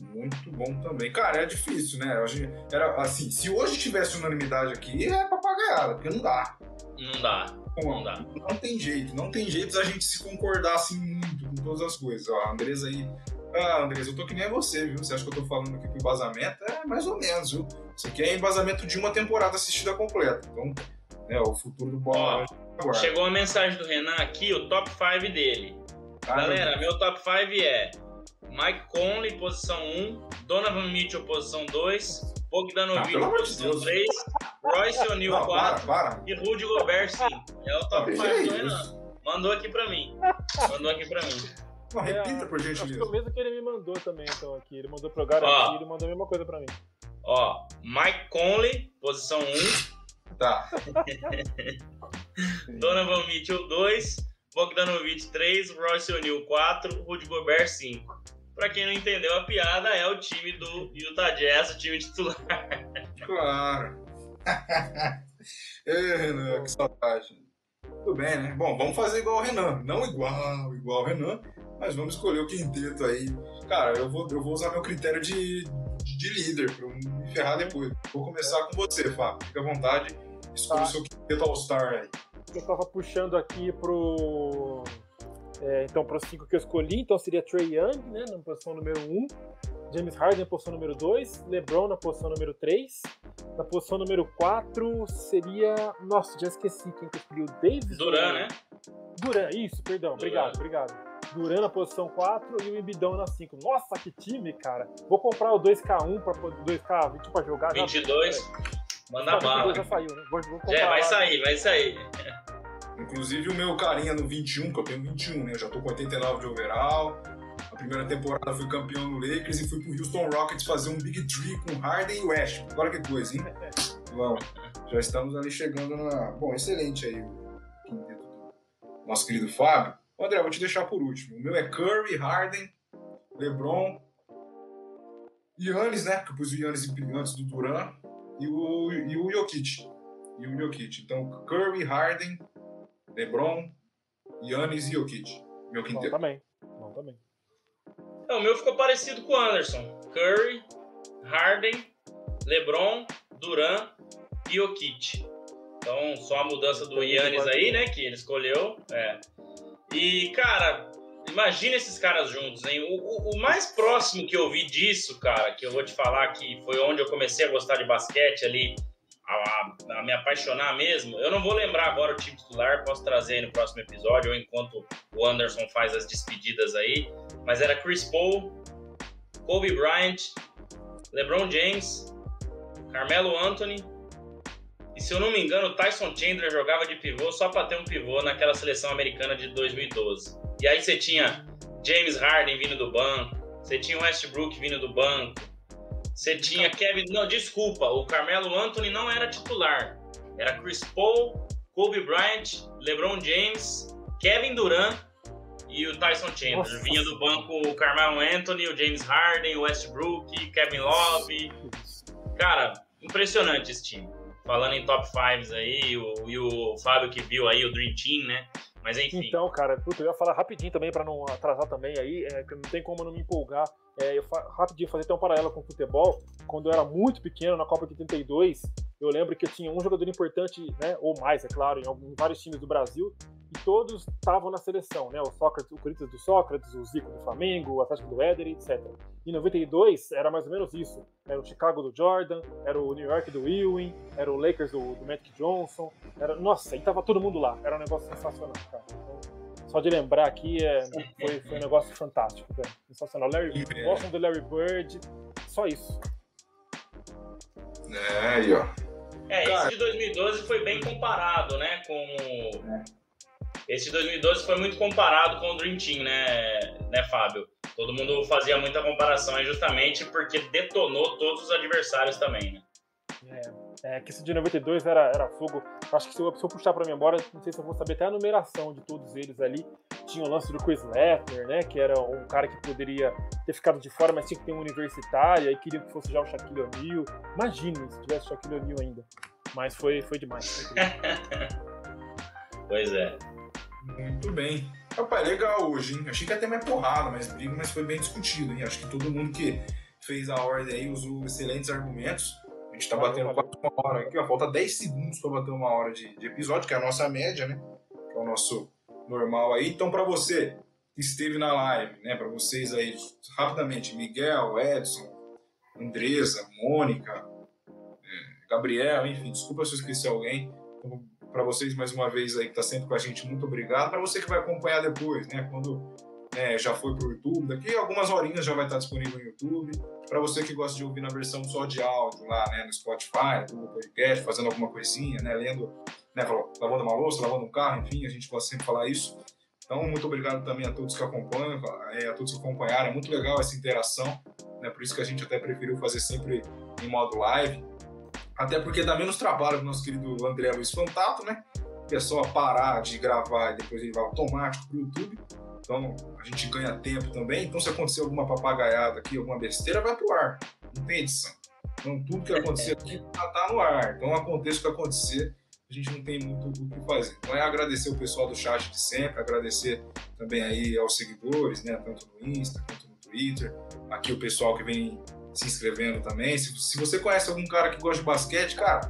Muito bom também. Cara, é difícil, né? Era assim, se hoje tivesse unanimidade aqui, é papagaiada, porque não dá. Não dá. não dá. Não tem jeito, não tem jeito a gente se concordar assim muito com todas as coisas. Ó, a Andresa aí. Ah, Andresa, eu tô que nem você, viu? Você acha que eu tô falando aqui com embasamento? É mais ou menos, viu? Isso aqui é embasamento de uma temporada assistida completa. Então, é o futuro do bola. Chegou uma mensagem do Renan aqui, o top 5 dele. Ah, Galera, meu top 5 é Mike Conley, posição 1, Donovan Mitchell, posição 2, Bogdanovic, ah, posição 3, Royce O'Neal, 4 para, para. e Rudy Gobert, 5. É o top 5 do Renan. Mandou aqui pra mim. Mandou aqui pra mim. Não, repita por gentileza. Acho que o mesmo que ele me mandou também, então, aqui. Ele mandou pro Garantir, ele mandou a mesma coisa pra mim. Ó, Mike Conley, posição 1. Tá. (laughs) Donovan Mitchell, 2. Bogdanovic 3, Royce O'Neal 4, Rudy Gobert 5. Pra quem não entendeu a piada, é o time do Utah Jazz, o time titular. Claro. (laughs) Ei, Renan, que saudade. Tudo bem, né? Bom, vamos fazer igual o Renan. Não igual, igual o Renan, mas vamos escolher o quinteto aí. Cara, eu vou, eu vou usar meu critério de, de, de líder pra me ferrar depois. Vou começar com você, Fábio. Fica à vontade. Escolha tá. o seu quinteto All-Star aí. Eu tava puxando aqui pro é, então, para os cinco que eu escolhi, então seria Trey Young, né, na posição número 1, um, James Harden na posição número 2, LeBron na posição número 3, na posição número 4 seria. Nossa, já esqueci quem que eu escolhi, o Davis? Duran, né? Duran, isso, perdão, Duran. obrigado, obrigado. Duran na posição 4 e o Embidão na 5. Nossa, que time, cara. Vou comprar o 2K1 para 2K20 para jogar. 22. Manda bala. Já saiu, né? Vou, vou já, vai sair, vai sair. Inclusive o meu carinha no 21, que eu tenho 21, né? Eu já tô com 89 de overall. A primeira temporada fui campeão no Lakers e fui pro Houston Rockets fazer um Big Tree com Harden e West. Olha que coisa, hein? (laughs) Vamos. Já estamos ali chegando na. Bom, excelente aí o quinteto do nosso querido Fábio. André, vou te deixar por último. O meu é Curry, Harden, LeBron, Yannis, né? Que eu pus o Yannis antes do Duran, e o, e o Jokic. E o Jokic. Então, Curry, Harden, LeBron, Yannis e Jokic. Meu quinteto. Bom também. Bom também. É, o meu ficou parecido com o Anderson. Curry, Harden, LeBron, Duran e Jokic. Então, só a mudança do Yannis aí, né? Que ele escolheu. É. E, cara, imagina esses caras juntos, hein? O, o, o, mais próximo que eu vi disso, cara, que eu vou te falar que foi onde eu comecei a gostar de basquete ali, a, a, a me apaixonar mesmo. Eu não vou lembrar agora o time titular, posso trazer aí no próximo episódio, ou enquanto o Anderson faz as despedidas aí. Mas era Chris Paul, Kobe Bryant, LeBron James, Carmelo Anthony e se eu não me engano, Tyson Chandler jogava de pivô só para ter um pivô naquela seleção americana de 2012. E aí você tinha James Harden vindo do banco, você tinha Westbrook vindo do banco, você tinha Kevin. Não, desculpa, o Carmelo Anthony não era titular. Era Chris Paul, Kobe Bryant, LeBron James, Kevin Durant e o Tyson Chandler. Nossa. Vinha do banco o Carmelo Anthony, o James Harden, o Westbrook, Kevin Love. Cara, impressionante esse time falando em top 5 aí, o, e o Fábio que viu aí o Dream Team, né? Mas enfim. Então, cara, puta, eu ia falar rapidinho também para não atrasar também aí, é, que não tem como não me empolgar. É, eu rapidinho fazer até um paralelo com o futebol. Quando eu era muito pequeno, na Copa de 82, eu lembro que eu tinha um jogador importante, né, ou mais, é claro, em, alguns, em vários times do Brasil, e todos estavam na seleção, né? O Sócrates, o Corinthians do Sócrates, o Zico do Flamengo, o Atlético do Éder, etc. Em 92 era mais ou menos isso. Era o Chicago do Jordan, era o New York do Ewing, era o Lakers do, do Magic Johnson. Era, nossa, e tava todo mundo lá. Era um negócio sensacional, cara. Então, só de lembrar aqui, é, foi, foi um negócio fantástico, velho. Sensacional. Larry, gostam do Larry Bird, só isso. É, aí, ó. É, esse de 2012 foi bem comparado, né, com esse de 2012 foi muito comparado com o Dream Team, né, né, Fábio? Todo mundo fazia muita comparação aí justamente porque detonou todos os adversários também, né? É, é que esse de 92 era, era fogo. Acho que se eu, se eu puxar pra memória, não sei se eu vou saber até a numeração de todos eles ali. Tinha o lance do Chris Leffler, né? Que era um cara que poderia ter ficado de fora, mas tinha que ter um universitário, aí queria que fosse já o Shaquille O'Neal. Imagine se tivesse o Shaquille O'Neal ainda. Mas foi, foi demais. Foi (laughs) pois é. Muito bem. Rapaz, legal hoje, hein? Achei que ia ter mais porrada, mais briga, mas foi bem discutido, hein? Acho que todo mundo que fez a ordem aí usou excelentes argumentos. A gente tá batendo quase uma hora aqui, ó. Falta 10 segundos para bater uma hora de, de, episódio, que é a nossa média, né? Que é o nosso normal aí. Então, para você que esteve na live, né? Para vocês aí, rapidamente, Miguel, Edson, Andresa, Mônica, é, Gabriel, enfim, desculpa se eu esqueci alguém. Então, para vocês mais uma vez aí que está sempre com a gente, muito obrigado. Para você que vai acompanhar depois, né? Quando é, já foi para o YouTube, daqui algumas horinhas já vai estar disponível no YouTube. Para você que gosta de ouvir na versão só de áudio lá, né? No Spotify, no Podcast, fazendo alguma coisinha, né? Lendo, né? Lavando uma louça, lavando um carro, enfim, a gente gosta sempre falar isso. Então, muito obrigado também a todos que acompanham, é, a todos que acompanharam. É muito legal essa interação, né? Por isso que a gente até preferiu fazer sempre em modo live. Até porque dá menos trabalho pro nosso querido André Luiz Fantato, né? Que é só parar de gravar e depois ele vai automático pro YouTube. Então a gente ganha tempo também. Então se acontecer alguma papagaiada aqui, alguma besteira, vai pro ar. Não tem edição. Então tudo que acontecer aqui tá, tá no ar. Então aconteça o que acontecer, a gente não tem muito o que fazer. Então é agradecer o pessoal do chat de sempre, agradecer também aí aos seguidores, né? Tanto no Insta quanto no Twitter. Aqui o pessoal que vem se inscrevendo também. Se, se você conhece algum cara que gosta de basquete, cara,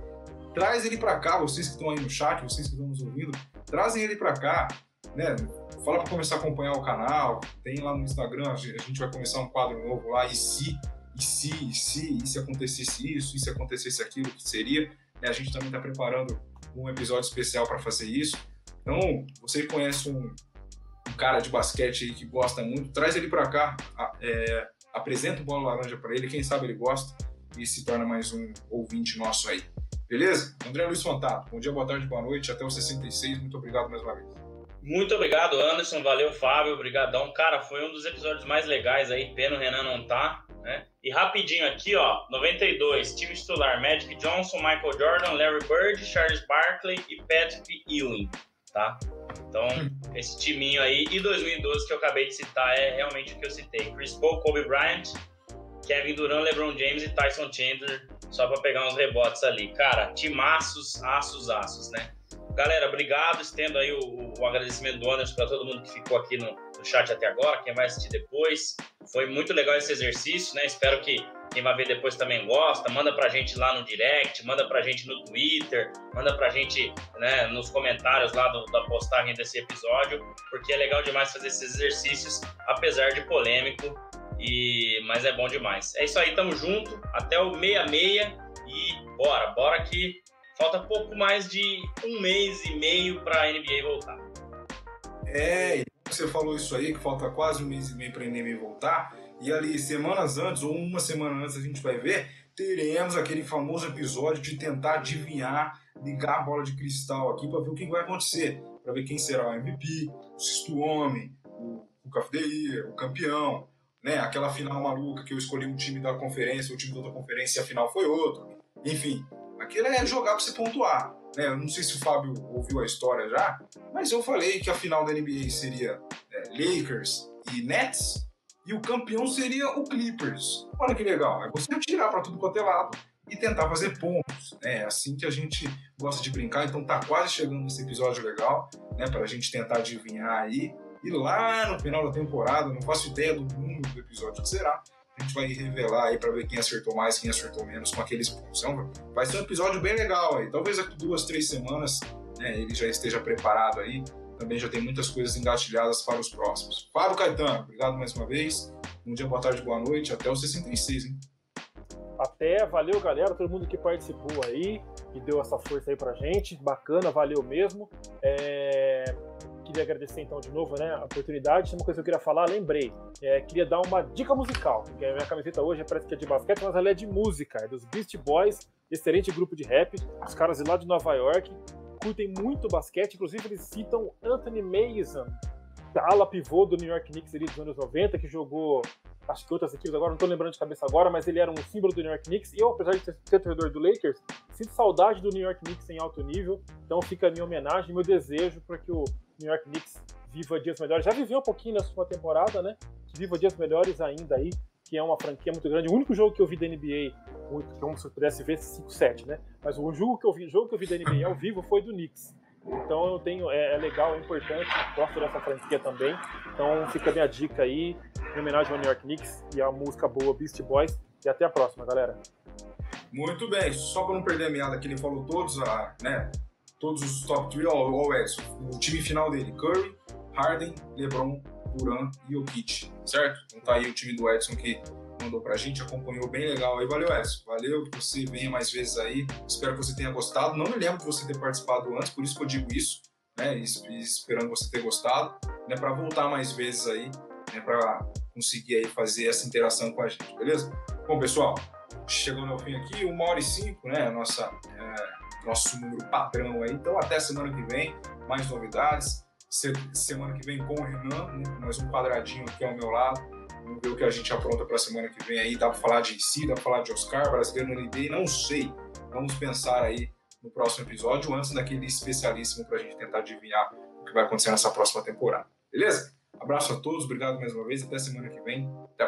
traz ele para cá, vocês que estão aí no chat, vocês que estão nos ouvindo, trazem ele para cá, né? Fala para começar a acompanhar o canal, tem lá no Instagram, a gente vai começar um quadro novo lá, e se, e se, e se, e se acontecesse isso, e se acontecesse aquilo, que seria? Né? A gente também está preparando um episódio especial para fazer isso. Então, você conhece um, um, cara de basquete aí que gosta muito, traz ele para cá. É, apresenta o Bola Laranja para ele, quem sabe ele gosta e se torna mais um ouvinte nosso aí. Beleza? André Luiz Fantato, bom dia, boa tarde, boa noite, até o 66, muito obrigado mais uma vez. Muito obrigado, Anderson, valeu, Fábio, obrigadão. Cara, foi um dos episódios mais legais aí, pena o Renan não tá, né? E rapidinho aqui, ó, 92, time titular, Magic Johnson, Michael Jordan, Larry Bird, Charles Barkley e Patrick Ewing, tá? Então, esse timinho aí, e 2012 que eu acabei de citar é realmente o que eu citei. Chris Paul, Kobe Bryant, Kevin Durant, LeBron James e Tyson Chandler, só para pegar uns rebotes ali. Cara, timaços, aços, aços, né? Galera, obrigado. Estendo aí o, o agradecimento do Anderson para todo mundo que ficou aqui no, no, chat até agora, quem vai assistir depois. Foi muito legal esse exercício, né? Espero que quem vai ver depois também gosta. Manda pra gente lá no direct, manda pra gente no Twitter, manda pra gente né, nos comentários lá do, da postagem desse episódio, porque é legal demais fazer esses exercícios, apesar de polêmico e, mas é bom demais. É isso aí, tamo junto. Até o 66 e bora, bora que falta pouco mais de um mês e meio para a NBA voltar. É, você falou isso aí, que falta quase um mês e meio para a NBA voltar. E ali, semanas antes, ou uma semana antes, a gente vai ver, teremos aquele famoso episódio de tentar adivinhar, ligar a bola de cristal aqui para ver o que vai acontecer. Para ver quem será o MVP, o sexto homem, o, o KFDI, o campeão né? Aquela final maluca que eu escolhi um time da conferência, o time da outra conferência e a final foi outro. Enfim, aquilo é jogar para você pontuar. Né? Eu não sei se o Fábio ouviu a história já, mas eu falei que a final da NBA seria é, Lakers e Nets e o campeão seria o Clippers. Olha que legal, é você tirar para tudo quanto é lado e tentar fazer pontos. Né? É assim que a gente gosta de brincar, então tá quase chegando nesse episódio legal, né? Para a gente tentar adivinhar aí e lá no final da temporada, não faço ideia do número do episódio que será, a gente vai revelar aí para ver quem acertou mais, quem acertou menos com aqueles pontos. Então, vai ser um episódio bem legal aí. Talvez daqui duas, três semanas né, ele já esteja preparado aí. Também já tem muitas coisas engatilhadas para os próximos. Fábio Caetano, obrigado mais uma vez. Bom dia, boa tarde, boa noite. Até o 66, hein? Até, valeu galera, todo mundo que participou aí e deu essa força aí pra gente. Bacana, valeu mesmo. É queria agradecer então de novo né, a oportunidade. Uma coisa que eu queria falar, lembrei. É, queria dar uma dica musical. Porque a minha camiseta hoje parece que é de basquete, mas ela é de música. É dos Beast Boys, excelente grupo de rap. Os caras de lá de Nova York curtem muito basquete. Inclusive, eles citam Anthony Mason, ala pivô do New York Knicks ali dos anos 90, que jogou acho que outras equipes agora, não estou lembrando de cabeça agora, mas ele era um símbolo do New York Knicks. E eu, apesar de ser torcedor do Lakers, sinto saudade do New York Knicks em alto nível. Então fica a minha homenagem, meu desejo para que o New York Knicks viva dias melhores. Já viveu um pouquinho nessa última temporada, né? viva dias melhores ainda aí, que é uma franquia muito grande. O único jogo que eu vi da NBA, como se eu pudesse ver 5-7, né? Mas o jogo que eu vi, jogo que eu vi da NBA ao vivo foi do Knicks. Então eu tenho, é, é, legal, é importante, gosto dessa franquia também. Então fica a minha dica aí, em homenagem ao New York Knicks e a música boa Beast Boys. E até a próxima, galera. Muito bem, só para não perder a meada que ele falou todos, a, né? todos os top 3, ó, o Edson, o time final dele, Curry, Harden, LeBron, Duran e Jokic, certo? Então tá aí o time do Edson que mandou pra gente, acompanhou bem legal aí. Valeu, Edson. Valeu que você venha mais vezes aí. Espero que você tenha gostado. Não me lembro de você ter participado antes, por isso que eu digo isso, né? Esperando você ter gostado, né? Pra voltar mais vezes aí, né? Pra conseguir aí fazer essa interação com a gente, beleza? Bom, pessoal, chegando ao fim aqui, uma hora e cinco, né? Nossa. É nosso número padrão aí. Então, até semana que vem, mais novidades. Semana que vem com o Renan, né? mais um quadradinho aqui ao meu lado. Vamos ver o que a gente apronta para a semana que vem aí. Dá para falar de si, dá para falar de Oscar, brasileiro no NBA, não sei. Vamos pensar aí no próximo episódio, antes daquele especialíssimo para a gente tentar adivinhar o que vai acontecer nessa próxima temporada. Beleza? Abraço a todos, obrigado mais uma vez, até semana que vem. Até